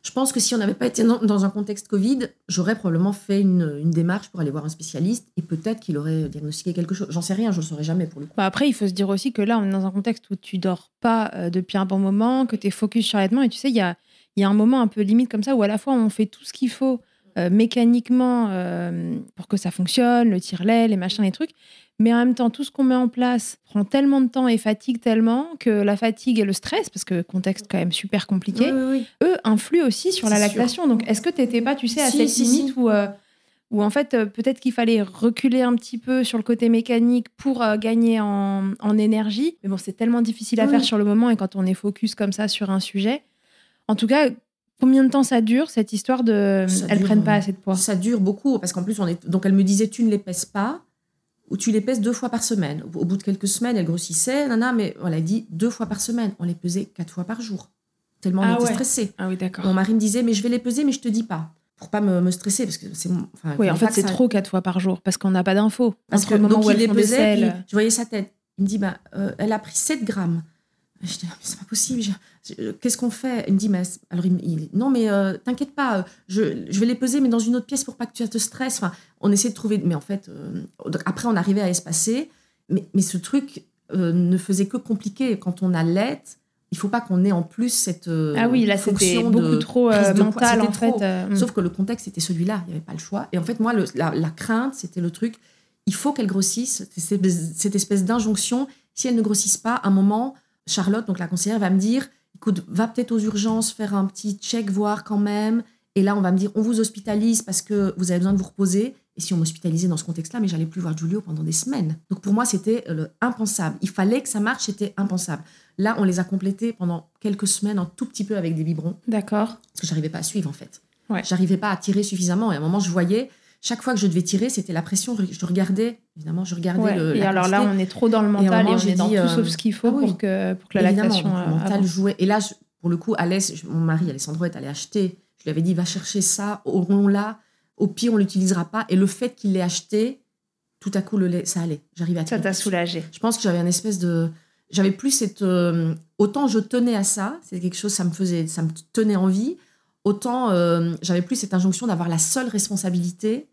Je pense que si on n'avait pas été dans un contexte Covid, j'aurais probablement fait une, démarche pour aller voir un spécialiste et peut-être qu'il aurait diagnostiqué quelque chose. J'en sais rien, je ne le saurais jamais pour le coup. Bah, après, il faut se dire aussi que là, on est dans un contexte où tu dors pas euh, depuis un bon moment, que tu es focus sur l'allaitement et tu sais, il y a, un moment un peu limite comme ça où à la fois on fait tout ce qu'il faut euh, mécaniquement euh, pour que ça fonctionne, le tire-lait, les machins, les trucs. Mais en même temps, tout ce qu'on met en place prend tellement de temps et fatigue tellement que la fatigue et le stress, parce que contexte quand même super compliqué, eux influent aussi sur la lactation. Donc, est-ce que tu n'étais pas, tu sais, à cette limite où, euh, où, en fait, peut-être qu'il fallait reculer un petit peu sur le côté mécanique pour gagner en, en, énergie. Mais bon, c'est tellement difficile à faire sur le moment et quand on est focus comme ça sur un sujet. En tout cas, Combien de temps ça dure cette histoire de ça elles prennent pas assez de poids? Ça dure beaucoup parce qu'en plus on est donc elle me disait tu ne les pèses pas ou tu les pèses deux fois par semaine. Au bout de quelques semaines elle grossissait nana mais elle a dit deux fois par semaine. On les pesait quatre fois par jour tellement on ah était stressés. Ah oui d'accord. Mon mari me disait mais je vais les peser mais je te dis pas pour pas me, me stresser parce que c'est oui en fait c'est trop quatre fois par jour parce qu'on n'a pas d'infos. Parce que le moment où elle pesait, je voyais sa tête Il me dit, bah, euh, elle a pris 7 grammes. Je dis, c'est pas possible. Qu'est-ce qu'on fait? Il me dit, mais alors il, non, mais euh, t'inquiète pas, je, je, vais les peser, mais dans une autre pièce pour pas que tu te stresses. Enfin, on essaie de trouver, mais en fait, après on arrivait à espacer, mais, mais ce truc ne faisait que compliquer. Quand on a l'aide, il faut pas qu'on ait en plus cette euh, ah oui là c'était beaucoup trop euh, mental en fait euh, sauf que le contexte était celui-là il n'y avait pas le choix et en fait moi la, crainte c'était le truc il faut qu'elle grossisse cette espèce d'injonction si elle ne grossisse pas à un moment Charlotte donc la conseillère va me dire écoute va peut-être aux urgences faire un petit check voir quand même et là on va me dire on vous hospitalise parce que vous avez besoin de vous reposer et si on m'hospitalisait dans ce contexte-là, mais j'allais plus voir Julio pendant des semaines. Donc pour moi, c'était impensable. Il fallait que ça marche, c'était impensable. Là, on les a complétés pendant quelques semaines, un tout petit peu avec des biberons. D'accord. Parce que j'arrivais pas à suivre en fait. Ouais. J'arrivais pas à tirer suffisamment. Et à un moment, je voyais, chaque fois que je devais tirer, c'était la pression. Je regardais, évidemment, je regardais le. Et alors là, on est trop dans le mental et, on est dans tout sauf ce qu'il faut ah pour, que, pour que la lactation. le euh, mental jouait. Et là, pour le coup, Alès, mon mari, Alessandro, est allé acheter. Je lui avais dit, va chercher ça, on l'a au pire, on l'utilisera pas. Et le fait qu'il l'ait acheté, tout à coup, le lait, ça allait. J'arrivais à Ça t'a soulagé. Je pense que j'avais un espèce de. J'avais plus cette. Euh, autant je tenais à ça, c'est quelque chose, ça me faisait. Ça me tenait en vie. Autant euh, j'avais plus cette injonction d'avoir la seule responsabilité.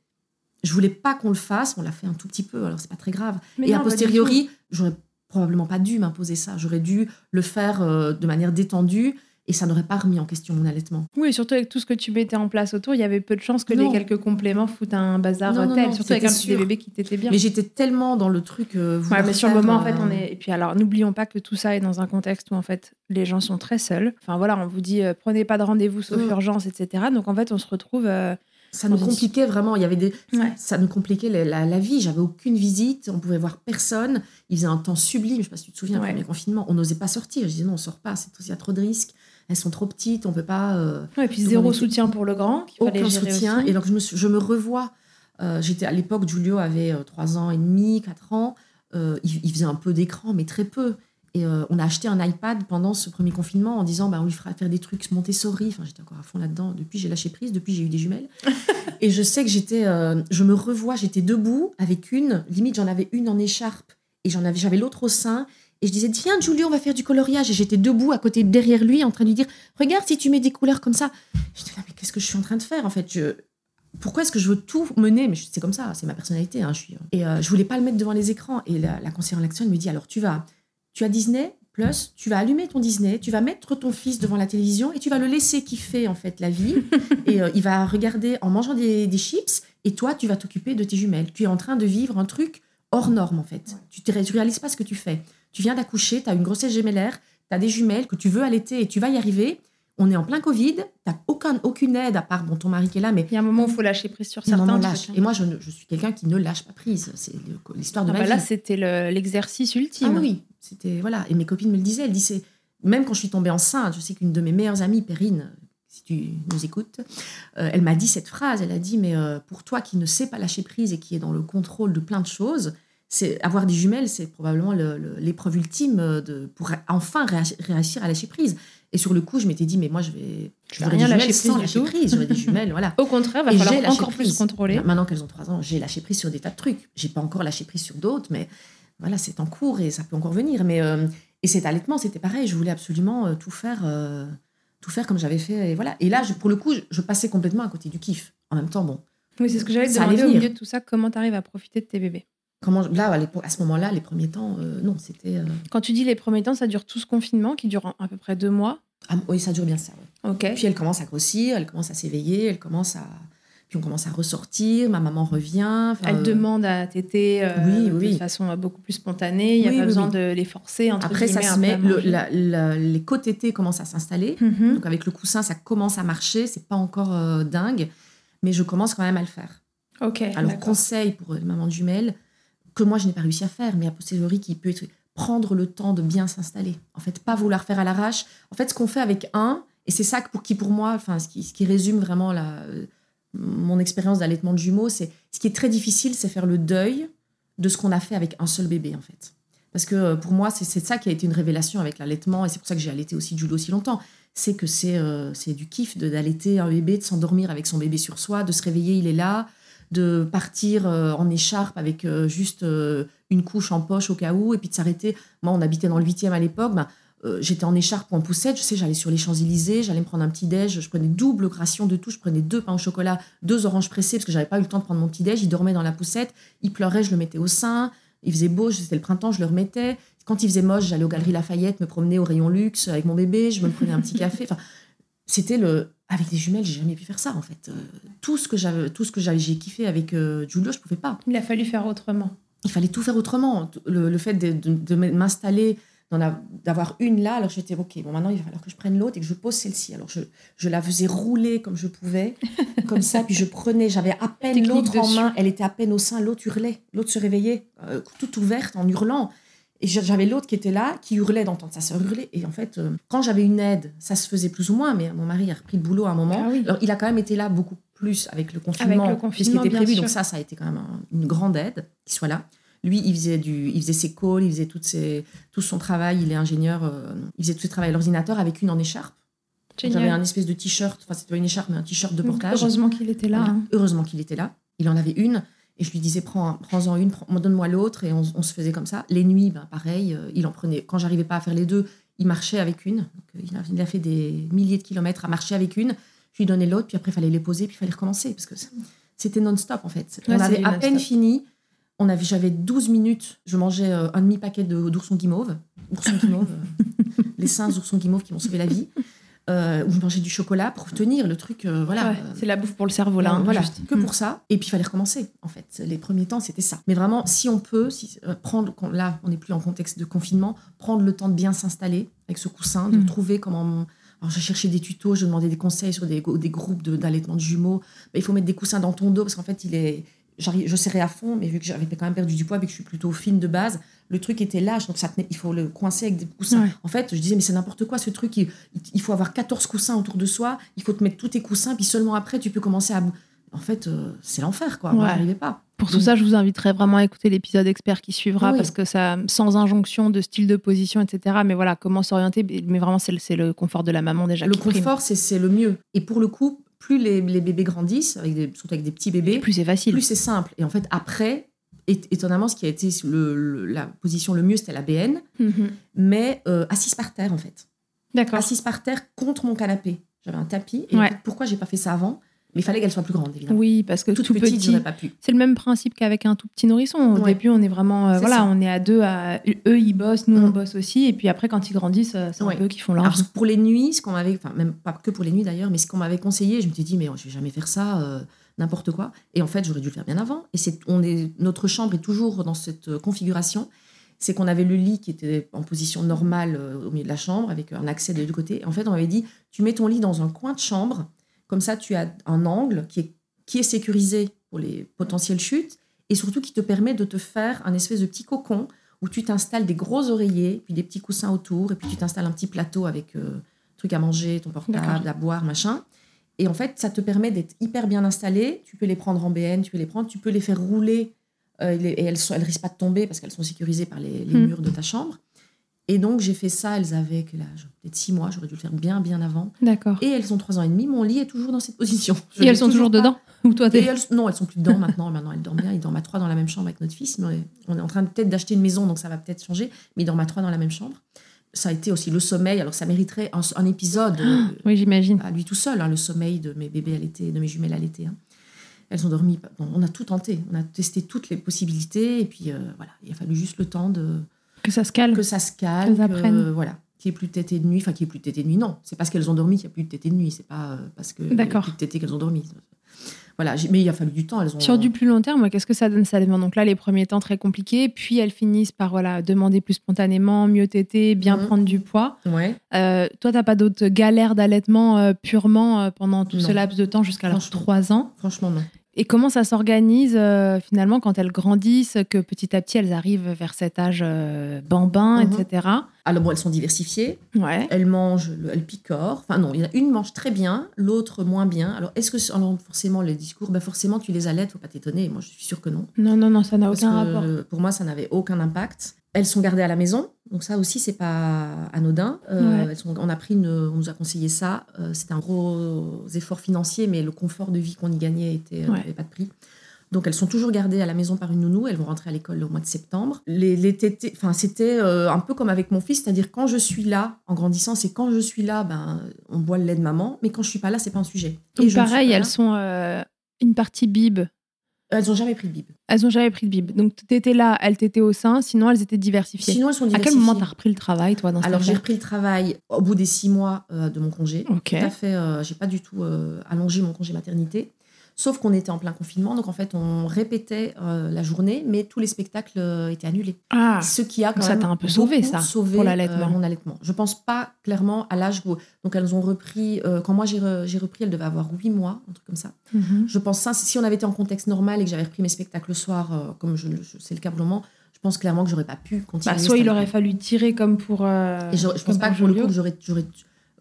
Je voulais pas qu'on le fasse. On l'a fait un tout petit peu, alors c'est pas très grave. et a posteriori, j'aurais probablement pas dû m'imposer ça. J'aurais dû le faire euh, de manière détendue et ça n'aurait pas remis en question mon allaitement. Oui, surtout avec tout ce que tu mettais en place autour, il y avait peu de chances que les quelques compléments foutent un bazar non, tel, surtout avec un petit bébé qui t'était bien. Mais j'étais tellement dans le truc. Euh, ouais, mais sur le moment, en fait, on euh, est. Et puis alors, n'oublions pas que tout ça est dans un contexte où en fait les gens sont très seuls. Enfin voilà, on vous dit euh, prenez pas de rendez-vous sauf mm. urgence, etc. Donc en fait, on se retrouve. Ça nous compliquait vraiment. Il y avait des, ça nous compliquait la, la, vie. J'avais aucune visite, on pouvait voir personne. Il faisait un temps sublime. Je sais pas si tu te souviens, ouais. premier confinement, on n'osait pas sortir. Je disais non, on sort pas. C'est il y a trop de risques elles sont trop petites, on peut pas. Euh, et puis zéro soutien pour le grand. Aucun soutien. Et donc je me, je me revois. Euh, j'étais à l'époque, Julio avait 3 euh, ans et demi, 4 ans. il, faisait un peu d'écran, mais très peu. Et on a acheté un iPad pendant ce premier confinement en disant bah, on lui fera faire des trucs Montessori. Enfin, j'étais encore à fond là-dedans. Depuis, j'ai lâché prise. Depuis, j'ai eu des jumelles. et je sais que j'étais. je me revois, j'étais debout avec une. Limite, j'en avais une en écharpe et j'en avais, j'avais l'autre au sein. Et je disais, viens, Julio, on va faire du coloriage. Et j'étais debout à côté, derrière lui, en train de lui dire, regarde si tu mets des couleurs comme ça. Je disais, mais qu'est-ce que je suis en train de faire En fait, je... pourquoi est-ce que je veux tout mener? Mais c'est comme ça, c'est ma personnalité. Hein, je suis... Et euh, je voulais pas le mettre devant les écrans. Et la, conseillère en l'action, elle me dit, alors tu vas, tu as Disney Plus, tu vas allumer ton Disney, tu vas mettre ton fils devant la télévision et tu vas le laisser kiffer en fait la vie. et euh, il va regarder en mangeant des, des chips. Et toi, tu vas t'occuper de tes jumelles. Tu es en train de vivre un truc hors norme en fait. Tu ne réalises pas ce que tu fais tu viens d'accoucher, tu as une grossesse gémellaire, tu as des jumelles que tu veux allaiter et tu vas y arriver. On est en plein Covid, aucun, aucune aide à part bon, ton mari qui est là. Mais il y a un moment où il faut lâcher prise sur certains. Lâche. Et moi, je, je suis quelqu'un qui ne lâche pas prise. C'est l'histoire de ah ma bah vie. Là, c'était l'exercice ultime. Ah oui, c'était voilà. Et mes copines me le disaient. Elles disaient, même quand je suis tombée enceinte, je sais qu'une de mes meilleures amies, Perrine, si tu nous écoutes, euh, elle m'a dit cette phrase. Elle a dit, mais euh, pour toi qui ne sais pas lâcher prise et qui est dans le contrôle de plein de choses, c'est avoir des jumelles, c'est probablement l'épreuve ultime de, pour enfin réussir à lâcher prise. Et sur le coup, je m'étais dit, mais moi, je vais, je vais rien lâcher sans lâcher prise. J'aurais des jumelles, voilà. Au contraire, va falloir encore plus contrôler. Maintenant qu'elles ont trois ans, j'ai lâché prise sur des tas de trucs. J'ai pas encore lâché prise sur d'autres, mais voilà, c'est en cours et ça peut encore venir. Mais euh, et cet allaitement, c'était pareil. Je voulais absolument euh, tout faire, euh, tout faire comme j'avais fait. Et voilà. Et là, pour le coup, je, passais complètement à côté du kiff. En même temps, bon. Oui, c'est ce que j'allais te demander au milieu de tout ça. Comment tu arrives à profiter de tes bébés? Comment, là, à ce moment-là, les premiers temps, euh, non, c'était. Euh, Quand tu dis les premiers temps, ça dure tout ce confinement qui dure à peu près deux mois? Ah, Oui, ça dure bien ça. Ok. Puis elle commence à grossir, elle commence à s'éveiller, elle commence à. Puis on commence à ressortir, ma maman revient. Elle euh, demande à téter oui, oui. de façon beaucoup plus spontanée, il n'y a pas besoin de les forcer. Après, ça se met, les co-tétés commencent à s'installer. Mhm. Donc avec le coussin, ça commence à marcher, c'est pas encore dingue, mais je commence quand même à le faire. Ok. Alors, conseil pour les mamans jumelles, que moi je n'ai pas réussi à faire, mais a posteriori qui peut être prendre le temps de bien s'installer. En fait, pas vouloir faire à l'arrache. En fait, ce qu'on fait avec un, et c'est ça pour qui pour moi, enfin, ce qui, ce qui résume vraiment la, mon expérience d'allaitement de jumeaux, c'est ce qui est très difficile, c'est faire le deuil de ce qu'on a fait avec un seul bébé, en fait. Parce que euh, pour moi, c'est ça qui a été une révélation avec l'allaitement, et c'est pour ça que j'ai allaité aussi Jules aussi longtemps. C'est que c'est euh, c'est du kiff d'allaiter un bébé, de s'endormir avec son bébé sur soi, de se réveiller, il est là, de partir euh, en écharpe avec euh, juste euh, une couche en poche au cas où, et puis de s'arrêter. Moi, on habitait dans le 8e à l'époque. Euh, J'étais en écharpe ou en poussette, je sais, j'allais sur les Champs-Élysées, j'allais me prendre un petit déj, je prenais double ration de tout, je prenais deux pains au chocolat, deux oranges pressées parce que j'avais pas eu le temps de prendre mon petit déj. Il dormait dans la poussette, il pleurait, je le mettais au sein. Il faisait beau, c'était le printemps, je le remettais. Quand il faisait moche, j'allais aux Galeries Lafayette, me promener au rayon luxe avec mon bébé, je me prenais un petit café. Enfin, c'était le. Avec des jumelles, j'ai jamais pu faire ça en fait. Euh, tout ce que j'avais, tout ce que j'avais, j'ai kiffé avec euh, Giulio, je pouvais pas. Il a fallu faire autrement. Il fallait tout faire autrement. Le, le fait de, de- de m'installer, d'avoir une là, alors j'étais ok. Bon, maintenant il va falloir que je prenne l'autre et que je pose celle-ci. Alors je, je la faisais rouler comme je pouvais, comme ça, puis je prenais, j'avais à peine l'autre en main, elle était à peine au sein, l'autre hurlait, l'autre se réveillait, euh, toute ouverte en hurlant. Et j'a- j'avais l'autre qui était là, qui hurlait d'entendre sa sœur hurler. Et en fait, euh, quand j'avais une aide, ça se faisait plus ou moins, mais mon mari a repris le boulot à un moment. Ah oui. Alors, il a quand même été là beaucoup plus avec le confinement, le puisqu'il confinement, était bien prévu. sûr. Donc ça, ça a été quand même un- une grande aide qu'il soit là. Lui, il faisait, du, il faisait ses calls, il faisait toutes ses, tout son travail. Il est ingénieur, euh, il faisait tout son travail à l'ordinateur avec une en écharpe. J'avais un espèce de t-shirt, enfin c'était pas une écharpe, mais un t-shirt de Donc, portage. heureusement qu'il était là. Voilà. hein. Heureusement qu'il était là. Il en avait une. Et je lui disais, prends, prends-en une, prends- donne-moi l'autre. Et on, on se faisait comme ça. Les nuits, ben, pareil, euh, il en prenait. Quand j'arrivais pas à faire les deux, il marchait avec une. Donc, euh, il, a, il a fait des milliers de kilomètres à marcher avec une. Je lui donnais l'autre, puis après, il fallait les poser, puis il fallait recommencer. Parce que c'était non-stop, en fait. Ouais, on avait à peine fini. On avait, j'avais 12 minutes. Je mangeais euh, un demi-paquet de- d'oursons guimauve. Oursons guimauve. les singes oursons guimauve qui m'ont sauvé la vie. Euh, où je mangeais du chocolat pour tenir le truc. euh, voilà. Ouais, c'est la bouffe pour le cerveau là. Euh, hein, voilà, juste. que Mm. pour ça. Et puis il fallait recommencer, en fait. Les premiers temps, c'était ça. Mais vraiment, si on peut, si, euh, prendre, là, on n'est plus en contexte de confinement, prendre le temps de bien s'installer avec ce coussin, de Mm. trouver comment. Alors, j'ai cherché des tutos, je demandais des conseils sur des, des groupes de- d'allaitement de, jumeaux. Ben, il faut mettre des coussins dans ton dos parce qu'en fait, il est. j'arrive- Je serrais à fond, mais vu que j'avais quand même perdu du poids, vu que je suis plutôt fine de base, le truc était lâche, donc ça tenait, il faut le coincer avec des coussins. Ouais. En fait, je disais, mais c'est n'importe quoi ce truc, il, il faut avoir 14 coussins autour de soi, il faut te mettre tous tes coussins, puis seulement après, tu peux commencer à. En fait, euh, c'est l'enfer, quoi. Ouais. j'arrivais pas. Pour tout Donc- ça, je vous inviterai vraiment à écouter l'épisode expert qui suivra Oui. parce que ça, sans injonction de style de position, etc. Mais voilà, comment s'orienter. Mais vraiment, c'est le, le confort de la maman déjà. Le confort, c'est le mieux. Et pour le coup, plus les, les bébés grandissent, avec des, surtout avec des petits bébés, Plus c'est facile. plus c'est simple. Et en fait, après, étonnamment, ce qui a été le- le- la position le mieux, c'était la BN, Mhm. mais euh, assise par terre, en fait. D'accord. Assise par terre contre mon canapé. J'avais un tapis. Et Ouais. pourquoi j'ai pas fait ça avant? Mais il fallait qu'elle soit plus grande, évidemment. Oui, parce que Toute tout petite, petit, pas pu. c'est le même principe qu'avec un tout petit nourrisson. Au Ouais. début, on est vraiment, euh, voilà, ça. on est à deux. À... Eux, ils bossent, nous, on Mm. bosse aussi. Et puis après, quand ils grandissent, euh, c'est Ouais. eux qui font leur Alors, pour les nuits, ce qu'on m'avait, enfin même pas que pour les nuits d'ailleurs, mais ce qu'on m'avait conseillé, je me suis dit mais je vais jamais faire ça, euh, n'importe quoi. Et en fait, j'aurais dû le faire bien avant. Et c'est, on est, notre chambre est toujours dans cette configuration. C'est qu'on avait le lit qui était en position normale euh, au milieu de la chambre avec un accès des deux côtés. Et en fait, on m'avait dit tu mets ton lit dans un coin de chambre, comme ça tu as un angle qui est qui est sécurisé pour les potentielles chutes et surtout qui te permet de te faire un espèce de petit cocon où tu t'installes des gros oreillers, puis des petits coussins autour, et puis tu t'installes un petit plateau avec euh, trucs à manger, ton portable, à boire, machin. Et en fait, ça te permet d'être hyper bien installé. Tu peux les prendre en BN, tu peux les prendre, tu peux les faire rouler, euh, et elles ne elles risquent pas de tomber parce qu'elles sont sécurisées par les, les Hmm. murs de ta chambre. Et donc, j'ai fait ça, elles avaient quel âge? Peut-être six mois, j'aurais dû le faire bien, bien avant. D'accord. Et elles ont trois ans et demi, mon lit est toujours dans cette position. Je Et elles sont toujours dedans? Ou toi, t'es. elles- non, elles sont plus dedans maintenant. Maintenant, elles dorment bien. Ils dorment à trois dans la même chambre avec notre fils. Mais on est en train peut-être d'acheter une maison, donc ça va peut-être changer. Mais ils dorment à trois dans la même chambre. Ça a été aussi le sommeil. Alors, ça mériterait un, un épisode euh, Oui, j'imagine. à lui tout seul, hein, le sommeil de mes bébés à l'été, de mes jumelles à l'été. hein. Elles ont dormi. bon, on a tout tenté. On a testé toutes les possibilités. Et puis, euh, voilà, il a fallu juste le temps de Que ça se calme. que ça se calme, Qu'elles que, apprennent. voilà, qu'il n'y ait plus de tétée de nuit, enfin qu'il n'y ait plus de tétée de nuit, non, c'est parce qu'elles ont dormi qu'il n'y a plus de tétée de nuit, c'est pas euh, parce que D'accord. plus de tétée qu'elles ont dormi. Voilà, mais il a fallu du temps, elles ont Sur du plus long terme, qu'est-ce que ça donne Ça demande? Donc là les premiers temps très compliqués, puis elles finissent par voilà demander plus spontanément, mieux téter, bien Mhm. prendre du poids. Ouais. Euh, toi, t'as pas d'autres galères d'allaitement euh, purement euh, pendant tout ce laps de temps jusqu'à leurs Franchement. 3 ans? Franchement non. Et comment ça s'organise euh, finalement quand elles grandissent, que petit à petit elles arrivent vers cet âge euh, bambin, Mhm. etc. Alors bon, elles sont diversifiées, Ouais. elles mangent, le- elles picorent. Enfin non, il y en a une mange très bien, l'autre moins bien. Alors est-ce que alors, forcément les discours, ben forcément tu les allaites, faut pas t'étonner. Moi je suis sûre que non. Non, non, non, ça n'a aucun que, rapport. Pour moi, ça n'avait aucun impact. Elles sont gardées à la maison, donc ça aussi, c'est pas anodin. Euh, Ouais. elles sont- on a pris, une- on nous a conseillé ça. Euh, C'était un gros effort financier, mais le confort de vie qu'on y gagnait était, Ouais. n'avait pas de prix. Donc elles sont toujours gardées à la maison par une nounou. Elles vont rentrer à l'école au mois de septembre. Les, les tétés, enfin c'était euh, un peu comme avec mon fils, c'est-à-dire quand je suis là, en grandissant, c'est quand je suis là, ben on boit le lait de maman, mais quand je suis pas là, c'est pas un sujet. Donc suis pareil, elles là. sont euh, une partie bib. Elles ont jamais pris de bib. Elles ont jamais pris de bib. Donc t'étais là, elles t'étaient au sein, sinon elles étaient diversifiées. Sinon elles sont à quel diversifiées. moment t'as repris le travail, toi, dans Alors j'ai repris le travail au bout des six mois euh, de mon congé. Ok. Tout à fait. euh, j'ai pas du tout euh, allongé mon congé maternité. Sauf qu'on était en plein confinement, donc en fait on répétait euh, la journée, mais tous les spectacles euh, étaient annulés. Ah, Ce qui a quand Donc ça même t'a un peu sauvé, ça, sauvé, pour l'allaitement. euh, mon allaitement. Je pense pas clairement à l'âge où donc elles ont repris euh, quand moi j'ai re- j'ai repris, elles devaient avoir huit mois, un truc comme ça. Mhm. Je pense ça si on avait été en contexte normal et que j'avais repris mes spectacles le soir, comme je, je- c'est le cas pour le moment, je pense clairement que j'aurais pas pu continuer. Bah, soit il aurait fallu tirer comme pour. Et je, je pense pas que pour le coup j'aurais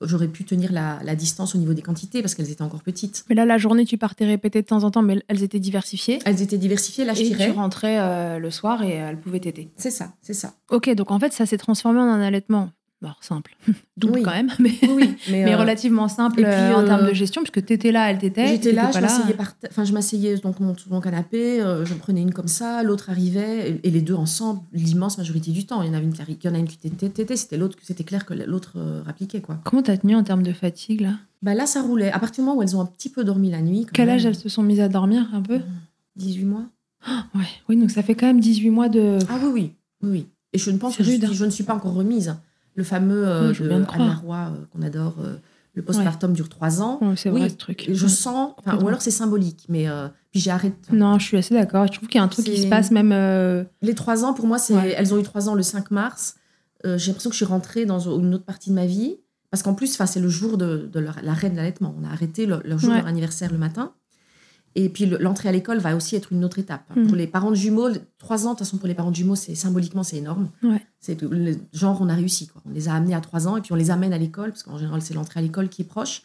j'aurais pu tenir la, la distance au niveau des quantités parce qu'elles étaient encore petites. Mais là, la journée, tu partais répéter de temps en temps, mais elles étaient diversifiées. Elles étaient diversifiées, là je Et tu tirais. rentrais euh, le soir et elles pouvaient t'aider. C'est ça, c'est ça. Ok, donc en fait, ça s'est transformé en un allaitement. Bon, simple. Double Oui. quand même, mais, Oui, mais, mais euh, relativement simple et puis, euh, en euh, termes de gestion, puisque t'étais là, elle t'était. J'étais là, je m'asseyais par enfin je m'asseyais donc mon, sur mon canapé, euh, je prenais une comme ça, l'autre arrivait et, et les deux ensemble l'immense majorité du temps. Il y en avait une qui, il y en a une qui était c'était l'autre, c'était clair que l'autre euh, rappliquait quoi. Comment t'as tenu en termes de fatigue là? Bah là ça roulait. À partir du moment où elles ont un petit peu dormi la nuit. Quel même, âge elles se sont mises à dormir un peu? 18 mois. Ouais, oui, donc ça fait quand même 18 mois de. Ah oui oui oui oui. Et je ne pense que rude, hein. je ne suis pas encore remise. Le fameux euh, Ouais, de te Anna. Roy euh, qu'on adore, euh, le postpartum dure trois ans. Ouais, c'est Oui, vrai ce truc. Je Ouais. sens, enfin, ou alors c'est symbolique, mais euh, puis j'ai arrêté. Non, je suis assez d'accord. Je trouve qu'il y a un truc qui se passe même. Les trois ans, pour moi, c'est. Ouais. Elles ont eu trois ans le 5 mars. J'ai l'impression que je suis rentrée dans une autre partie de ma vie. Parce qu'en plus, c'est le jour de, de l'arrêt de l'allaitement. On a arrêté le, le jour Ouais. de leur anniversaire le matin. Et puis le- l'entrée à l'école va aussi être une autre étape. Mhm. Pour les parents de jumeaux, trois ans, de toute façon, pour les parents de jumeaux, c'est symboliquement, c'est énorme. Ouais. C'est le genre, on a réussi. Quoi. On les a amenés à trois ans et puis on les amène à l'école, parce qu'en général, c'est l'entrée à l'école qui est proche.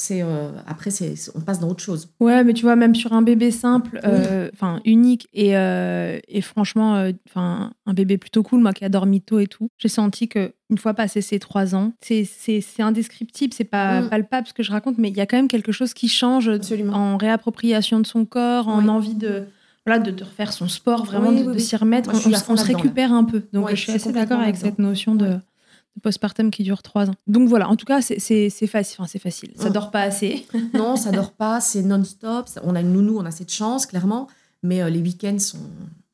C'est euh, après, c'est, on passe dans autre chose. Ouais, mais tu vois, même sur un bébé simple, euh, enfin unique et, euh, et franchement, enfin un bébé plutôt cool, moi qui a dormi tôt et tout, j'ai senti que une fois passé ces trois ans, c'est indescriptible, c'est pas Mm. palpable ce que je raconte, mais il y a quand même quelque chose qui change Absolument. en réappropriation de son corps, en Oui. envie de voilà de, de refaire son sport, vraiment Oui, de, oui, de oui. s'y remettre. Moi, on on se récupère un peu. Donc je suis assez d'accord avec cette notion de postpartum qui dure trois ans. Donc voilà, en tout cas, c'est facile. Enfin, c'est facile. Ça Mm. dort pas assez. Non, ça dort pas, c'est non-stop. On a une nounou, on a cette chance, clairement. Mais euh, les week-ends sont,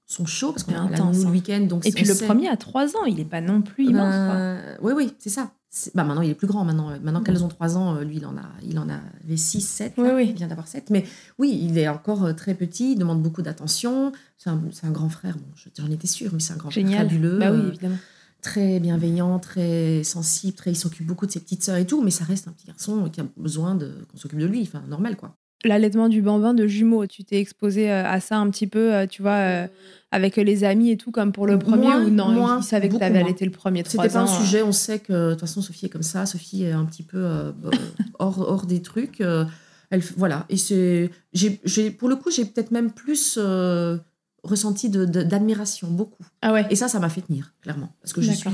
sont chauds parce qu'on a la nounou le week-end. Donc Et puis le sait- premier à trois ans, il est pas non plus immense. quoi. Ben, oui, oui, c'est ça. Bah, maintenant, il est plus grand. Maintenant, maintenant qu'elles ont 3 ans, euh, lui, il en, a, il en avait 6, 7. Oui, oui. Il vient d'avoir 7. Mais oui, il est encore euh, très petit, il demande beaucoup d'attention. C'est un, grand frère. Bon, je- j'en étais sûre, mais c'est un grand frère fabuleux. Bah oui, euh, évidemment. Très bienveillant, très sensible, très, il s'occupe beaucoup de ses petites sœurs et tout, mais ça reste un petit garçon qui a besoin de, qu'on s'occupe de lui, enfin normal quoi. L'allaitement du bambin de jumeaux, tu t'es exposé euh, à ça un petit peu, euh, tu vois, euh, avec les amis et tout, comme pour le premier, Moins, ou non, moins, ils savaient que tu avais allaité le premier C'était pas un ans. euh. sujet, on sait que de toute façon Sophie est comme ça, Sophie est un petit peu euh, hors, hors des trucs. euh, elle, voilà, et c'est, j'ai, j'ai- pour le coup, j'ai peut-être même plus euh, ressenti d'admiration, beaucoup. Ah ouais. Et ça, ça m'a fait tenir, clairement. Parce que je suis.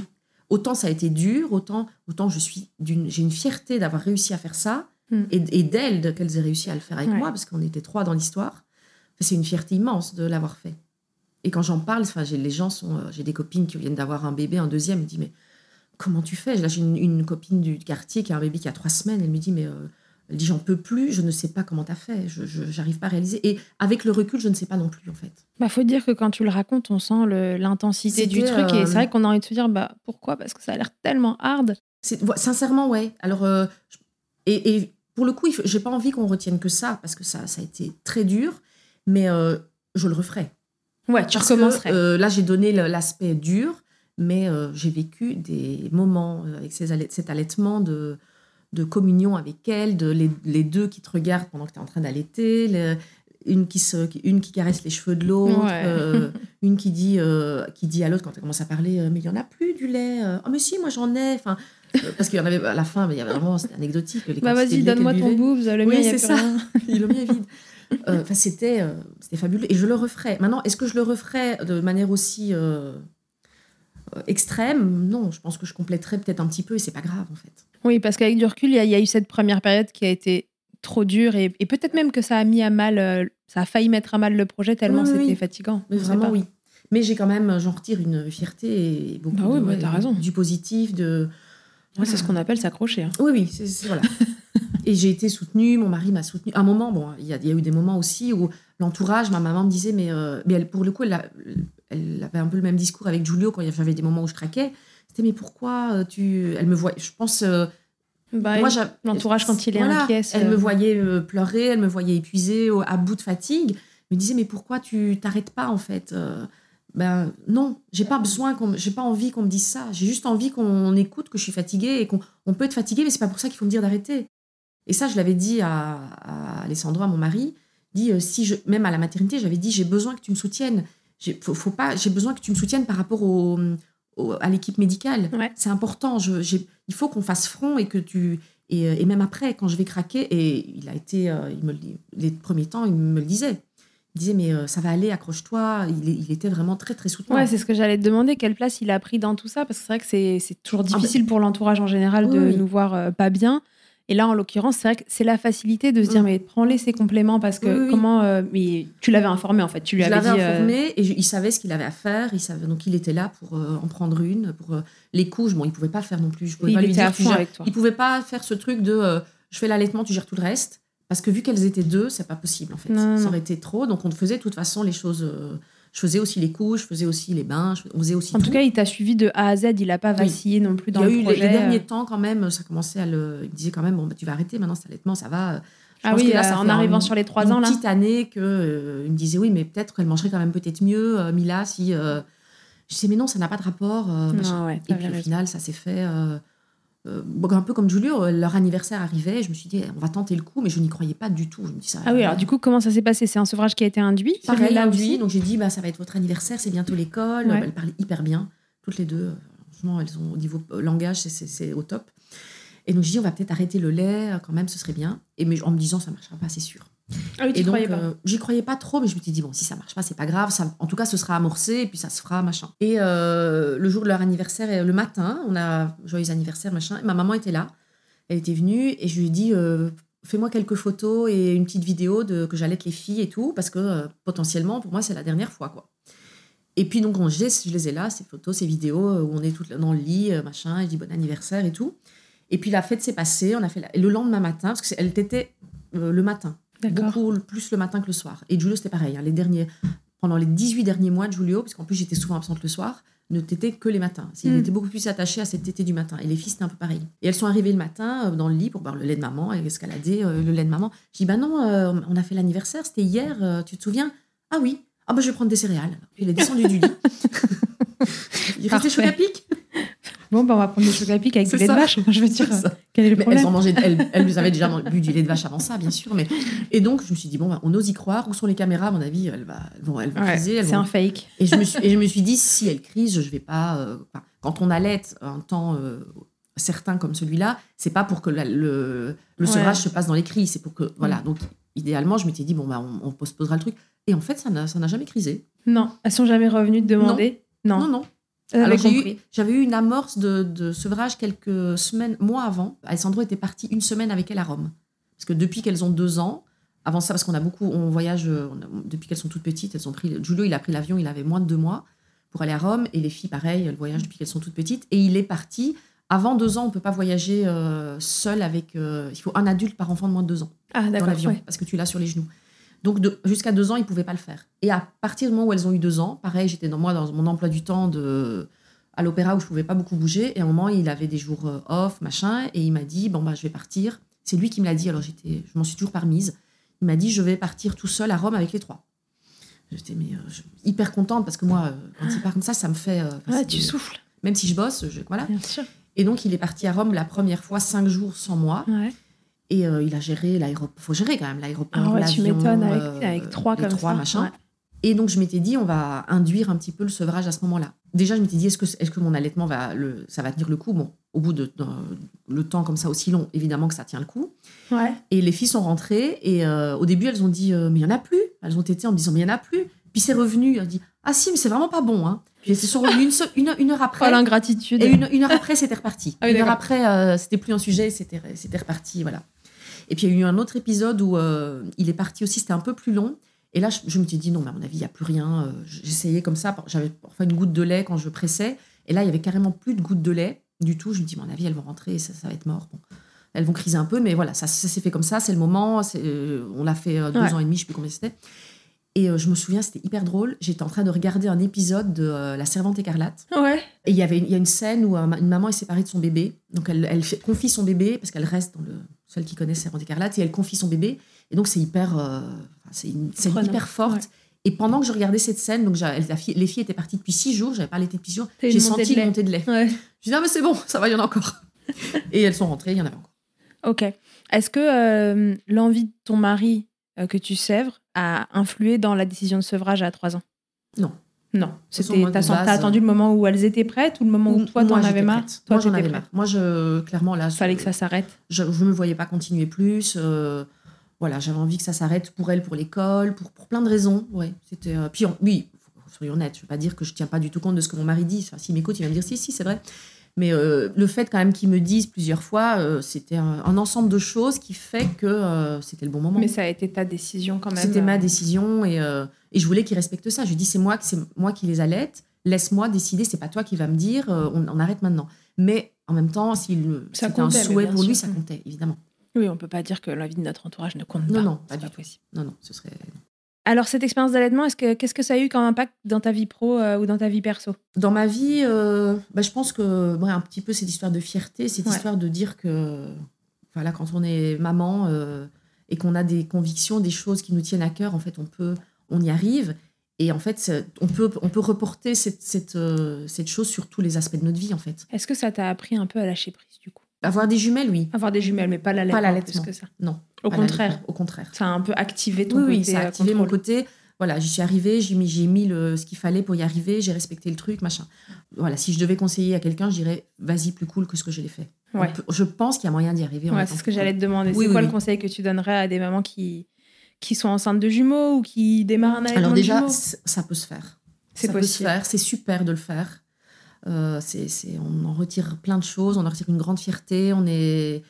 Autant ça a été dur, autant, autant je suis d'une, j'ai une fierté d'avoir réussi à faire ça Mm. et, et d'elle, de- qu'elles aient réussi à le faire avec Ouais. moi, parce qu'on était trois dans l'histoire. C'est une fierté immense de l'avoir fait. Et quand j'en parle, enfin, j'ai, les gens sont. euh, j'ai des copines qui viennent d'avoir un bébé, un deuxième, ils me disent Mais comment tu fais? Là, j'ai une, une copine du quartier qui a un bébé qui a trois semaines, elle me dit Mais. euh, elle dit J'en peux plus, je ne sais pas comment tu as fait, je, j'arrive pas à réaliser. Et avec le recul, je ne sais pas non plus, en fait. Bah, faut dire que quand tu le racontes, on sent l'intensité du truc. Et euh, c'est vrai qu'on a envie de se dire, bah pourquoi? Parce que ça a l'air tellement hard. Sincèrement, ouais. Alors, euh, et, et pour le coup, j'ai pas envie qu'on retienne que ça, parce que ça, ça a été très dur, mais euh, je le referai. Ouais, tu Parce recommencerais. euh, là, j'ai donné l'aspect dur, mais euh, j'ai vécu des moments euh, avec ces cet allaitement de, de communion avec elle, de les, les deux qui te regardent pendant que tu es en train d'allaiter, le- une qui, se, une qui caresse les cheveux de l'autre, Ouais. euh, une qui dit, euh, qui dit à l'autre quand elle commence à parler, euh, mais il y en a plus du lait. Oh mais si, moi j'en ai. Enfin, parce qu'il y en avait à la fin, mais il y avait vraiment, c'était anecdotique. Les bah vas-y, donne-moi ton boobs. Le Oui, mien, c'est ça. le mien est vide. Enfin, c'était, c'était fabuleux. Et je le referai. Maintenant, est-ce que je le referai de manière aussi extrême Non, je pense que je compléterai peut-être un petit peu et c'est pas grave en fait. Oui, parce qu'avec du recul, il y, a- il y a eu cette première période qui a été trop dure et, et peut-être même que ça a mis à mal euh, ça a failli mettre à mal le projet tellement Oui, c'était oui. fatigant. Mais vraiment, oui. Mais j'ai quand même, j'en retire une fierté et beaucoup Bah oui, de- bah, t'as raison. du positif, de. Ouais, c'est ce qu'on appelle s'accrocher. hein. Oui, oui, c'est c'est- voilà. et j'ai été soutenue, mon mari m'a soutenue. À un moment, bon, il y, a- il y a eu des moments aussi où l'entourage, ma maman me disait, mais, euh, mais elle, pour le coup, elle, a- elle avait un peu le même discours avec Julio quand j'avais des moments où je craquais. C'était, mais pourquoi euh, tu. Elle me voit. Je pense. euh, Bah, moi, l'entourage, quand il est Voilà, inquiet, Elle me voyait euh, pleurer, elle me voyait épuisée, à bout de fatigue. Elle me disait, mais pourquoi tu t'arrêtes pas, en fait Euh, Ben non, j'ai pas besoin, j'ai pas envie qu'on me dise ça. J'ai juste envie qu'on écoute que je suis fatiguée et qu'on on peut être fatigué, mais c'est pas pour ça qu'il faut me dire d'arrêter. Et ça, je l'avais dit à, à Alessandro, à mon mari, dit euh, si je, même à la maternité, j'avais dit j'ai besoin que tu me soutiennes. J'ai faut, faut pas, j'ai besoin que tu me soutiennes par rapport au, au- à l'équipe médicale. Ouais. C'est important. Je, il faut qu'on fasse front et que tu et, euh, et même après, quand je vais craquer, et il a été, euh, il me les premiers temps, il me le disait. Il disait mais euh, ça va aller, accroche-toi. Il, était vraiment très très soutenant. Ouais, c'est ce que j'allais te demander, quelle place il a pris dans tout ça, parce que c'est vrai que c'est toujours bah difficile pour l'entourage en général de oui. nous voir euh, pas bien. Et là, en l'occurrence, c'est vrai que c'est la facilité de se dire, Mm. mais prends-les ces compléments, parce que Oui, oui, oui. comment. euh, mais tu l'avais informé, en fait. Tu lui je avais euh, informé et je- il savait ce qu'il avait à faire. Il savait donc il était là pour euh, en prendre une. Pour les couches, bon, il pouvait pas faire non plus. Je pouvais il pas lui était dire à fond avec toi. Il pouvait pas faire ce truc de je fais l'allaitement, tu gères tout le reste. Parce que vu qu'elles étaient deux, c'est pas possible en fait. Non, ça aurait été trop. Donc on faisait de toute façon les choses. Euh, je faisais aussi les couches, je faisais aussi les bains, je- on faisait aussi En tout. tout cas, il t'a suivi de A à Z, il a pas vacillé non plus dans il y a le eu les- projet. les, euh. derniers temps quand même, ça commençait à le. Il me disait quand même bon bah, tu vas arrêter maintenant cet allaitement, ça va. Je Ah pense oui, que là, euh, ça en fait arrivant un- sur les trois une ans, là. petite année que euh, il me disait oui mais peut-être qu'elle mangerait quand même peut-être mieux euh, Mila si euh, je disais mais non ça n'a pas de rapport euh, machin. Non, ouais, et puis au raison. final ça s'est fait euh, un peu comme Julio euh, leur anniversaire arrivait je me suis dit on va tenter le coup mais je n'y croyais pas du tout. Je me dis ça Ah oui, alors du coup, comment ça s'est passé? C'est un sevrage qui a été induit? Pareil induit. donc j'ai dit bah ça va être votre anniversaire c'est bientôt l'école. Ouais. Bah, elles parlaient hyper bien toutes les deux. Franchement elles ont au niveau euh, langage c'est- au top. Et donc j'ai dit on va peut-être arrêter le lait quand même ce serait bien. Et mais en me disant ça marchera pas c'est sûr Ah oui, tu et donc, croyais pas. euh, j'y croyais pas trop, mais je me suis dit, bon, si ça marche pas, c'est pas grave. Ça, en tout cas, ce sera amorcé et puis ça se fera, machin. Et euh, le jour de leur anniversaire, euh, le matin, on a joyeux anniversaire, machin. Et ma maman était là. Elle était venue et je lui ai dit, euh, fais-moi quelques photos et une petite vidéo de que j'allaite les filles et tout, parce que potentiellement, pour moi, c'est la dernière fois, quoi. Et puis, donc, on, je, les, je les ai là, ces photos, ces vidéos où on est toutes là dans le lit, machin. Et je dis bon anniversaire et tout. Et puis, la fête s'est passée. On a fait la- le lendemain matin, parce qu'elle était le matin. Beaucoup plus le matin que le soir. Et Julio, c'était pareil. hein, les derniers, pendant les 18 derniers mois de Julio, parce qu'en plus j'étais souvent absente le soir, ne tétait que les matins. Il Mm. était beaucoup plus attaché à cette tétée du matin. Et les filles, c'était un peu pareil. Et elles sont arrivées le matin euh, dans le lit pour boire le lait de maman et escalader euh, le lait de maman. Je dis, bah non, euh, on a fait l'anniversaire, c'était hier, euh, tu te souviens? Ah oui. Ah bah je vais prendre des céréales. Elle est descendue du lit. Il restait chaud à pic. Bon, bah, on va prendre des chocs à pic avec du lait de vache. Je veux dire, quel est le Mais problème elles mangé, elles, elles avaient déjà bu du lait de vache avant ça, bien sûr. Mais et donc je me suis dit bon, bah, on ose y croire. Où sont les caméras À mon avis, elles, va, vont, elles vont Ouais, C'est vont- un fake. Et je me suis, et je me suis dit si elles crisent, je vais pas. euh, enfin, quand on allait un temps euh, certain comme celui-là, c'est pas pour que la- le, le Ouais. sevrage se passe dans les cris. C'est pour que voilà. Donc idéalement, je m'étais dit bon bah on, on postposera le truc. Et en fait, ça n'a jamais crisé. Non, elles sont jamais revenues te demander. Non. Non non. Avaient Alors, j'ai eu- compris. j'avais eu une amorce de, de sevrage quelques semaines, mois avant. Alessandro était parti une semaine avec elle à Rome. Parce que depuis qu'elles ont deux ans, avant ça, parce qu'on a beaucoup, on voyage, euh, on a- depuis qu'elles sont toutes petites, elles ont pris, Giulio, il a pris l'avion, il avait moins de deux mois pour aller à Rome. Et les filles, pareil, elles voyagent depuis qu'elles sont toutes petites. Et il est parti. Avant deux ans, on peut pas voyager euh, seul avec. euh, il faut un adulte par enfant de moins de deux ans Ah, dans l'avion ouais. parce que tu l'as sur les genoux. Donc de- jusqu'à deux ans, ils pouvaient pas le faire. Et à partir du moment où elles ont eu deux ans, pareil, j'étais dans moi dans mon emploi du temps de à l'opéra où je pouvais pas beaucoup bouger. Et à un moment, il avait des jours euh, off, machin, et il m'a dit bon bah je vais partir. C'est lui qui me l'a dit. Alors j'étais, je m'en suis toujours permise. Il m'a dit je vais partir tout seul à Rome avec les trois. J'étais mais, euh, hyper contente parce que moi, euh, quand il part comme ça, ça me fait. euh, Ouais, tu des- souffles, Même si je bosse, je, voilà. bien sûr. Et donc il est parti à Rome la première fois cinq jours sans moi. Ouais. Et euh, il a géré l'aéroport. faut gérer quand même l'aéroport. Ah ouais, tu m'étonnes avec, euh, avec trois comme trois, ça. machin. Ouais. Et donc, je m'étais dit, on va induire un petit peu le sevrage à ce moment-là. Déjà, je m'étais dit, est-ce que, mon allaitement va, le, ça va tenir le coup? Bon, au bout de, le temps comme ça aussi long, évidemment que ça tient le coup. Ouais. Et les filles sont rentrées et euh, au début, elles ont dit, euh, mais il y en a plus. Elles ont été en me disant, mais il y en a plus. Puis c'est revenu. Elles ont dit, ah si, mais c'est vraiment pas bon. Hein. Puis elles se sont revenues une, une, une heure après. Oh, l'ingratitude. Et une, une heure après, c'était reparti. Ah oui, une heure après, euh, c'était plus un sujet, c'était reparti, voilà. Et puis il y a eu un autre épisode où euh, il est parti aussi, c'était un peu plus long. Et là, je, je me suis dit, non, mais à mon avis, il n'y a plus rien. Euh, J'essayais comme ça. J'avais parfois une goutte de lait quand je pressais. Et là, il y avait carrément plus de gouttes de lait du tout. Je me dis, à mon avis, elles vont rentrer et ça, ça va être mort. Bon. Elles vont criser un peu, mais voilà, ça, ça s'est fait comme ça. C'est le moment. euh, on l'a fait deux Ouais. ans et demi, je ne sais plus combien c'était. Et je me souviens, c'était hyper drôle. J'étais en train de regarder un épisode de euh, La Servante écarlate. Ouais. Et il y avait une, y a une scène où euh, une maman est séparée de son bébé. Donc elle, confie son bébé, parce qu'elle reste dans le. Celle qui connaît Servante écarlate, et elle confie son bébé. Et donc c'est hyper. euh, c'est une scène Prenant. hyper forte. Ouais. Et pendant que je regardais cette scène, donc la fille- les filles étaient parties depuis six jours, j'avais pas allaité depuis six jours, j'ai senti une montée de lait. Ouais. Je me dis, ah, mais c'est bon, ça va, il y en a encore. et elles sont rentrées, il y en avait encore. Ok. Est-ce que euh, l'envie de ton mari euh, que tu sèvres a influé dans la décision de sevrage à 3 ans? Non. Non. C'était. T'as attendu le moment où elles étaient prêtes ou le moment où toi t'en avais marre? Toi, Moi, j'en avais marre. Moi, je, clairement, là. Fallait que ça s'arrête. je ne me voyais pas continuer plus. euh, voilà, j'avais envie que ça s'arrête pour elle, pour l'école, pour, pour plein de raisons. Ouais, c'était. euh, puis on- oui, soyons honnêtes, je ne veux pas dire que je tiens pas du tout compte de ce que mon mari dit. Enfin, s'il m'écoute, il va me dire si, si, c'est vrai. Mais euh, le fait quand même qu'il me dise plusieurs fois, euh, c'était un, un ensemble de choses qui fait que euh, c'était le bon moment. Mais ça a été ta décision quand même. C'était ma décision et, et je voulais qu'il respecte ça. Je lui dis c'est moi, que- c'est moi qui les allaite. Laisse-moi décider. C'est pas toi qui va me dire on, on arrête maintenant. Mais en même temps, s'il c'était un souhait pour lui, sûr. ça comptait évidemment. Oui, on peut pas dire que la vie de notre entourage ne compte Non, pas. non, pas du pas tout. possible. Non, non, ce serait. Alors cette expérience d'allaitement, est-ce que qu'est-ce que ça a eu comme impact dans ta vie pro euh, ou dans ta vie perso? Dans ma vie, euh, bah, je pense que ouais, un petit peu cette histoire de fierté, cette Ouais. histoire de dire que voilà, quand on est maman euh, et qu'on a des convictions, des choses qui nous tiennent à cœur, en fait, on peut, on y arrive. Et en fait, on peut, on peut reporter cette, cette, cette chose sur tous les aspects de notre vie, en fait. Est-ce que ça t'a appris un peu à lâcher prise du coup? Avoir des jumelles, oui. Avoir des jumelles, mais pas l'allaitement. Pas l'allaitement. plus que ça. Non. Au contraire, Au contraire. ça a un peu activé ton Oui, côté. oui, ça a euh, activé mon côté. Voilà, j'y suis arrivée, j'ai mis, j'ai mis le, ce qu'il fallait pour y arriver, j'ai respecté le truc, machin. Voilà, si je devais conseiller à quelqu'un, je dirais vas-y plus cool que ce que je l'ai fait. Ouais. peut- je pense qu'il y a moyen d'y arriver. Ouais, c'est ce que j'allais te demander. Oui, c'est oui, quoi le conseil que tu donnerais à des mamans qui qui sont enceintes de jumeaux ou qui démarrent un allaitement Alors de déjà, jumeaux? ça peut se faire. C'est ça peut possible. se faire, c'est super de le faire. Euh, c'est, c'est- on en retire plein de choses, on en retire une grande fierté. On est,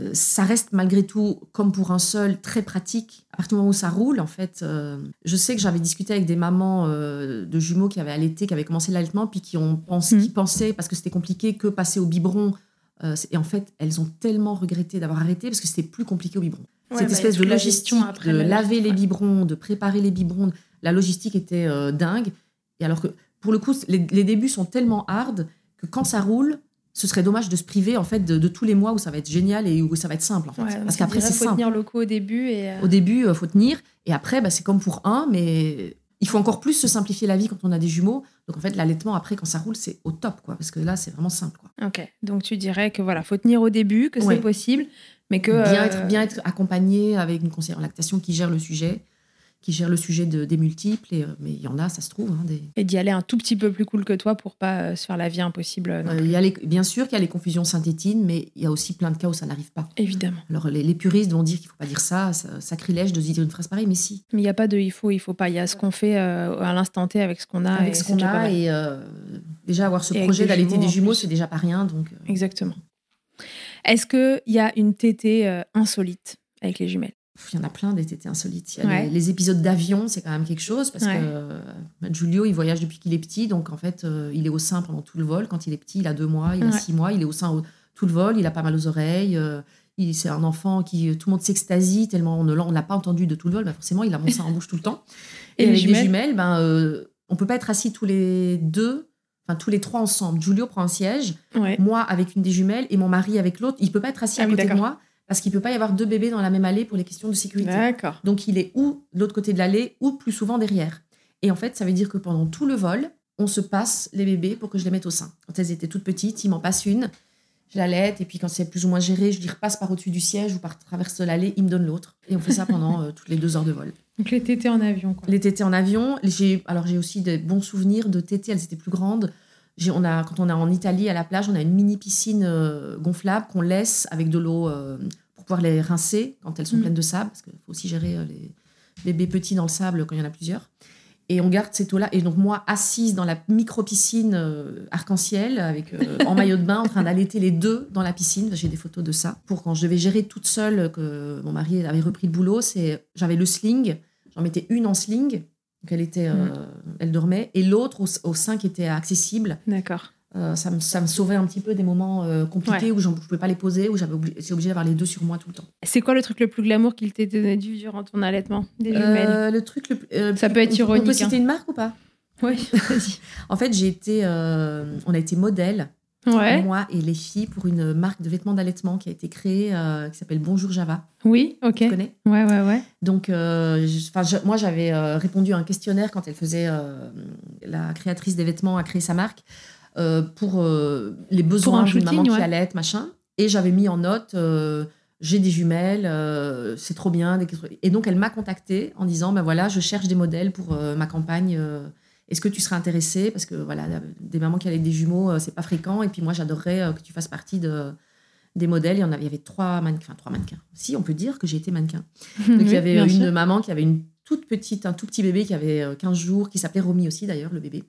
euh, ça reste malgré tout, comme pour un seul, très pratique. À partir du moment où ça roule, en fait, euh, je sais que j'avais discuté avec des mamans de jumeaux qui avaient allaité, qui avaient commencé l'allaitement, puis qui, ont pensé, Mhm. qui pensaient, parce que c'était compliqué, que passer au biberon. Et en fait, elles ont tellement regretté d'avoir arrêté parce que c'était plus compliqué au biberon. Ouais, Cette bah, espèce de la logistique, gestion après de la laver les biberons, de préparer les biberons, la logistique était dingue. Et alors que, pour le coup, les, les débuts sont tellement hard que quand ça roule, ce serait dommage de se priver en fait de, de tous les mois où ça va être génial et où ça va être simple en fait. Ouais, donc Parce qu'après c'est faut simple. tenir le coup au début et euh, Au début, il faut tenir et après, bah, c'est comme pour un, mais il faut encore plus se simplifier la vie quand on a des jumeaux. Donc en fait, l'allaitement après, quand ça roule, c'est au top quoi, parce que là, c'est vraiment simple quoi. Ok, donc tu dirais que voilà, faut tenir au début, que Ouais. c'est possible, mais que Bien euh, être, bien être accompagné avec une conseillère en lactation qui gère le sujet, qui gère le sujet de, des multiples. Et, euh, mais il y en a, ça se trouve. hein, des, et d'y aller un tout petit peu plus cool que toi pour pas euh, se faire la vie impossible. euh, il y a les- bien sûr qu'il y a les confusions synthétines, mais il y a aussi plein de cas où ça n'arrive pas. Évidemment. Alors les, les puristes vont dire qu'il ne faut pas dire ça, ça- sacrilège de se dire une phrase pareille, mais si. Mais il n'y a pas de il faut, il faut pas. Il y a ce qu'on fait euh, à l'instant T avec ce qu'on a. avec ce qu'on a et euh, déjà avoir ce Et projet d'allaiter des jumeaux, c'est déjà pas rien. Donc euh, Exactement. Est-ce qu'il y a une tétée insolite avec les jumelles? Il y en a plein des insolites. Ouais. les, les épisodes d'avion, c'est quand même quelque chose parce Ouais. que euh, Giulio, il voyage depuis qu'il est petit, donc en fait, euh, il est au sein pendant tout le vol. Quand il est petit, il a deux mois, il a six mois, il est au sein au- tout le vol, il a pas mal aux oreilles. euh, il- c'est un enfant qui tout le monde s'extasie tellement on ne l'a pas entendu de tout le vol, bah forcément il a mon sein en bouche tout le temps. Et Et, les avec jumelles jumelles, ben euh, on peut pas être assis tous les deux, enfin tous les trois ensemble. Giulio prend un siège, Ouais. moi avec une des jumelles et mon mari avec l'autre. Il peut pas être assis Ah à oui, côté de moi parce qu'il peut pas y avoir deux bébés dans la même allée pour les questions de sécurité. D'accord. Donc il est ou de l'autre côté de l'allée ou plus souvent derrière. Et en fait, ça veut dire que pendant tout le vol, on se passe les bébés pour que je les mette au sein. Quand elles étaient toutes petites, il m'en passe une, je l'allaite, et puis quand c'est plus ou moins géré, je lui repasse par au-dessus du siège ou par travers de l'allée, il me donne l'autre. Et on fait ça pendant euh, toutes les deux heures de vol. Donc les tétés en avion, quoi. Les tétés en avion, j'ai alors j'ai aussi des bons souvenirs de tétés, elles étaient plus grandes. On a, quand on est en Italie, à la plage, on a une mini piscine euh, gonflable qu'on laisse avec de l'eau euh, pour pouvoir les rincer quand elles sont Mm. pleines de sable, parce qu'il faut aussi gérer euh, les bébés petits dans le sable quand il y en a plusieurs. Et on garde cette eau-là. Et donc moi, assise dans la micro-piscine arc-en-ciel, avec en maillot de bain, en train d'allaiter les deux dans la piscine. J'ai des photos de ça. Pour quand je devais gérer toute seule, que mon mari avait repris le boulot, c'est j'avais le sling J'en mettais une en sling, donc elle, était, euh, elle dormait, et l'autre au, au sein qui était accessible. D'accord. Euh, ça, me, ça me sauvait un petit peu des moments euh, compliqués où je ne pouvais pas les poser, où j'avais j'étais obligée d'avoir les deux sur moi tout le temps. C'est quoi le truc le plus glamour qu'il t'ait donné du durant ton allaitement Des jumelles le truc le Ça peut être on- On ironique, peut hein. citer une marque ou pas? Oui, vas-y. En fait, j'ai été, euh, on a été modèle, Ouais. moi et les filles, pour une marque de vêtements d'allaitement qui a été créée, euh, qui s'appelle Bonjour Java. Oui, ok. Tu connais? Ouais, ouais, ouais. Donc, euh, je- 'fin, je- moi, j'avais euh, répondu à un questionnaire quand elle faisait, euh, la créatrice des vêtements a créé sa marque, pour les besoins un d'une maman shooting, qui ouais. allait, machin. Et j'avais mis en note, j'ai des jumelles, c'est trop bien. Et donc, elle m'a contactée en disant, ben voilà, je cherche des modèles pour ma campagne. Euh, Est-ce que tu serais intéressée? Parce que voilà, des mamans qui allaient avec des jumeaux, euh, c'est pas fréquent. Et puis moi, j'adorerais euh, que tu fasses partie de, des modèles. Il y en avait, il y avait trois mannequins. Trois mannequins. Si, on peut dire que j'ai été mannequin. Donc, il y avait une sûr. maman qui avait une toute petite, un tout petit bébé qui avait euh, 15 jours, qui s'appelait Romy aussi d'ailleurs, le bébé.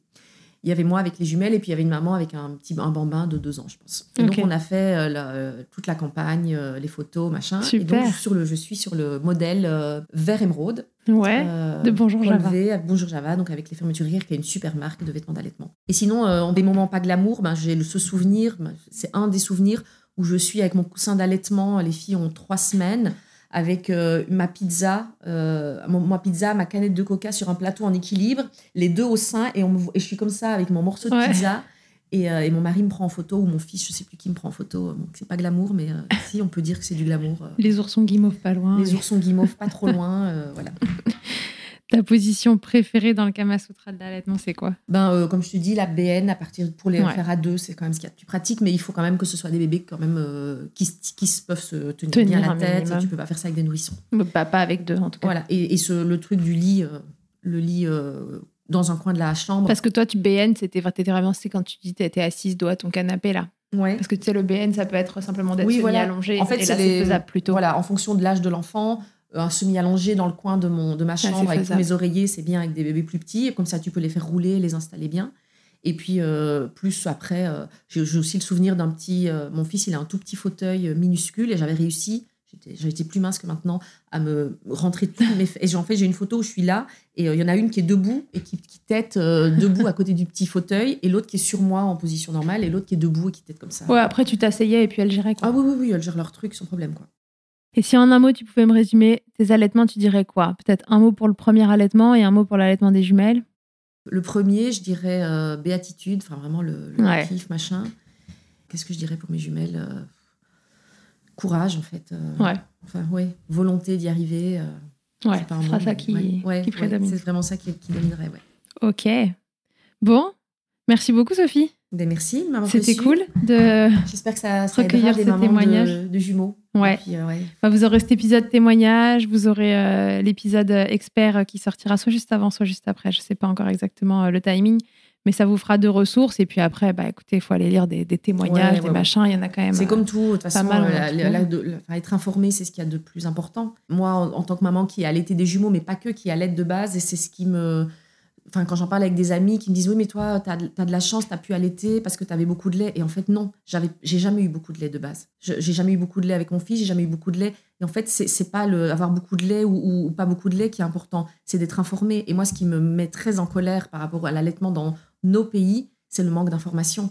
Il y avait moi avec les jumelles et puis il y avait une maman avec un petit un bambin de deux ans, je pense. Et donc on a fait euh, la- euh, toute la campagne, euh, les photos, machin. Super. Et donc sur le, je suis sur le modèle vert émeraude. Ouais. de Bonjour Java. avec Bonjour Java, donc avec les fermeturières, qui est une super marque de vêtements d'allaitement. Et sinon, en des moments pas glamour, ben, j'ai ce souvenir, ben, c'est un des souvenirs où je suis avec mon coussin d'allaitement, les filles ont trois semaines, avec euh, ma pizza, euh, ma pizza, ma canette de coca sur un plateau en équilibre, les deux au sein, et, on me et je suis comme ça avec mon morceau de Ouais. pizza. Et, euh, et mon mari me prend en photo, ou mon fils, je sais plus qui me prend en photo. Donc c'est pas glamour, mais si, on peut dire que c'est du glamour. Les oursons guimauves pas loin. Les oursons guimauves pas trop loin, voilà. Ta position préférée dans le Kama Sutra de l'allaitement, c'est quoi? Ben, euh, comme je te dis, la BN, à partir pour les Ouais. faire à deux, c'est quand même ce qu'il y a de plus pratique, mais il faut quand même que ce soit des bébés quand même euh, qui, qui peuvent se tenir, Tenir bien la tête. minimum. Tu peux pas faire ça avec des nourrissons. Bah, Pas avec deux, en tout cas. Voilà. Et, et ce, le truc du lit, euh, le lit dans un coin de la chambre. Parce que toi, tu BN, c'était vraiment, c'est quand tu dis t'étais assise dos à ton canapé là. ouais. Parce que tu sais, le BN, ça peut être simplement d'être Oui, semi voilà. allongé. En fait, et c'est là, les- plutôt. Voilà, en fonction de l'âge de l'enfant, euh, un semi-allongé dans le coin de, mon, de ma chambre avec tous mes oreillers, c'est bien avec des bébés plus petits. Et comme ça, tu peux les faire rouler, les installer bien. Et puis, euh, plus après, euh, j'ai aussi le souvenir d'un petit. euh, mon fils, il a un tout petit fauteuil minuscule et j'avais réussi. j'étais- plus mince que maintenant à me rentrer tout. Mes, et j'ai- en fait, j'ai une photo où je suis là et euh, il y en a une qui est debout et qui, qui tête euh, debout à côté du petit fauteuil et l'autre qui est sur moi en position normale et l'autre qui est debout et qui tête comme ça. Ouais, après, tu t'asseyais et puis elle gérait quoi. Ah oui, oui, oui, elles gèrent leur truc sans problème. quoi. Et si en un mot, tu pouvais me résumer tes allaitements, tu dirais quoi? Peut-être un mot pour le premier allaitement et un mot pour l'allaitement des jumelles? Le premier, je dirais euh, béatitude, enfin vraiment le, le Ouais. kiff, machin. Qu'est-ce que je dirais pour mes jumelles Euh, Courage, en fait. euh, Ouais. Enfin, ouais, volonté d'y arriver. Ouais, c'est ça qui, ouais, ouais, qui ouais, prédomine. c'est vraiment ça qui, qui dominerait, ouais. ok. Bon, merci beaucoup Sophie. Ben, merci de m'avoir C'était cool de... J'espère que ça, ça recueillir ces témoignages. de, de jumeaux. Ouais. Puis, euh, ouais. Enfin, vous aurez cet épisode témoignage, vous aurez euh, l'épisode euh, expert qui sortira soit juste avant, soit juste après. Je sais pas encore exactement euh, le timing, mais ça vous fera deux ressources. Et puis après, bah écoutez, il faut aller lire des, des témoignages, Ouais, des machins. Il y en a quand même. C'est comme tout, de toute façon, mal, en la- de- être informé, c'est ce qu'il y a de plus important. Moi, en, en tant que maman qui a allaité des jumeaux, mais pas que, qui allait de base, et c'est ce qui me... Enfin, quand j'en parle avec des amis qui me disent, oui, mais toi, tu as, de la chance, tu as pu allaiter parce que tu avais beaucoup de lait. Et en fait, non, j'ai jamais eu beaucoup de lait de base. J'ai jamais eu beaucoup de lait avec mon fils, j'ai jamais eu beaucoup de lait. Et en fait, c'est, pas le, avoir beaucoup de lait ou, ou- pas beaucoup de lait qui est important, c'est d'être informé. Et moi, ce qui me met très en colère par rapport à l'allaitement dans nos pays, c'est le manque d'information.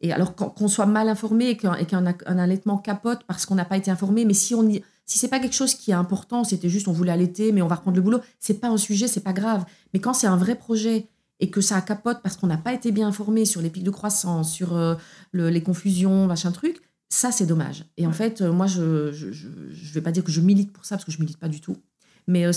Et alors qu'on soit mal informé et qu'un allaitement capote parce qu'on n'a pas été informé, mais si on y, si c'est pas quelque chose qui est important, c'était juste on voulait allaiter, mais on va reprendre le boulot, c'est pas un sujet, c'est pas grave. Mais quand c'est un vrai projet et que ça capote parce qu'on n'a pas été bien informé sur les pics de croissance, sur euh, le- les confusions, machin truc, ça c'est dommage. Et en fait, euh, moi je, je, je, je vais pas dire que je milite pour ça parce que je milite pas du tout, mais euh,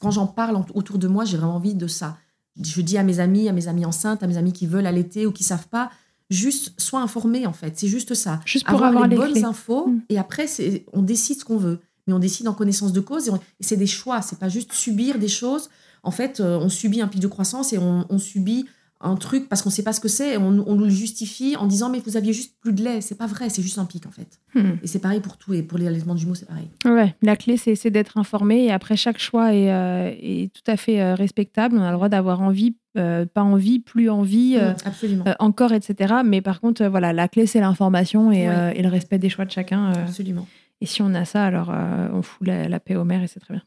quand j'en parle en- autour de moi, j'ai vraiment envie de ça. Je dis à mes amis, à mes amies enceintes, à mes amis qui veulent allaiter ou qui savent pas, juste sois informé en fait. C'est juste ça. Juste pour avoir, les, les bonnes clés. infos Mm. et après c'est on décide ce qu'on veut. Mais on décide en connaissance de cause et, c'est des choix. C'est pas juste subir des choses. En fait, euh, on subit un pic de croissance et on, on subit un truc parce qu'on sait pas ce que c'est on, on nous le justifie en disant mais vous aviez juste plus de lait. C'est pas vrai, c'est juste un pic en fait. Hmm. Et c'est pareil pour tout et pour les allaitements de jumeaux c'est pareil. Ouais, la clé, c'est d'être informé. Et après, chaque choix est, euh, est tout à fait euh, respectable. On a le droit d'avoir envie, euh, pas envie, plus envie, euh, Mm, absolument, encore, etc. Mais par contre, voilà, la clé, c'est l'information et, Ouais. et le respect des choix de chacun. absolument. Et si on a ça, alors on fout la, la paix aux mères et c'est très bien.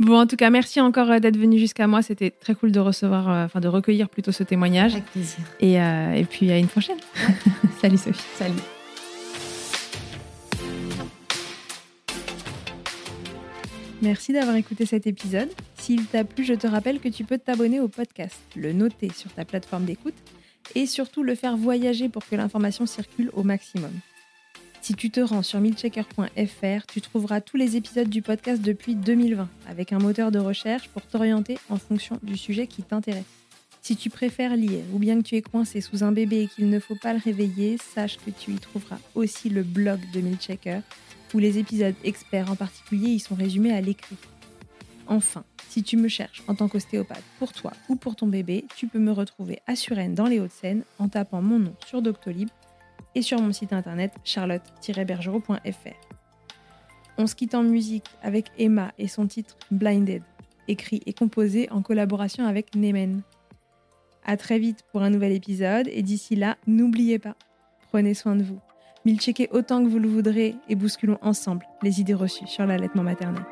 Bon, en tout cas, merci encore euh, d'être venu jusqu'à moi. C'était très cool de recevoir, euh, enfin de recueillir plutôt ce témoignage. Avec plaisir. Et, euh, et puis à une prochaine. Salut Sophie. Salut. Merci d'avoir écouté cet épisode. S'il t'a plu, je te rappelle que tu peux t'abonner au podcast, le noter sur ta plateforme d'écoute et surtout le faire voyager pour que l'information circule au maximum. Si tu te rends sur milchecker.fr, tu trouveras tous les épisodes du podcast depuis 2020 avec un moteur de recherche pour t'orienter en fonction du sujet qui t'intéresse. Si tu préfères lire ou bien que tu es coincé sous un bébé et qu'il ne faut pas le réveiller, sache que tu y trouveras aussi le blog de Milchecker où les épisodes experts en particulier y sont résumés à l'écrit. Enfin, si tu me cherches en tant qu'ostéopathe pour toi ou pour ton bébé, tu peux me retrouver à Suresnes dans les Hauts-de-Seine en tapant mon nom sur Doctolib et sur mon site internet charlotte-bergerot.fr. On se quitte en musique avec Emma et son titre Blinded, écrit et composé en collaboration avec Nemen. À très vite pour un nouvel épisode et d'ici là, n'oubliez pas, prenez soin de vous. Milcheckez autant que vous le voudrez et bousculons ensemble les idées reçues sur l'allaitement maternel.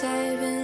saving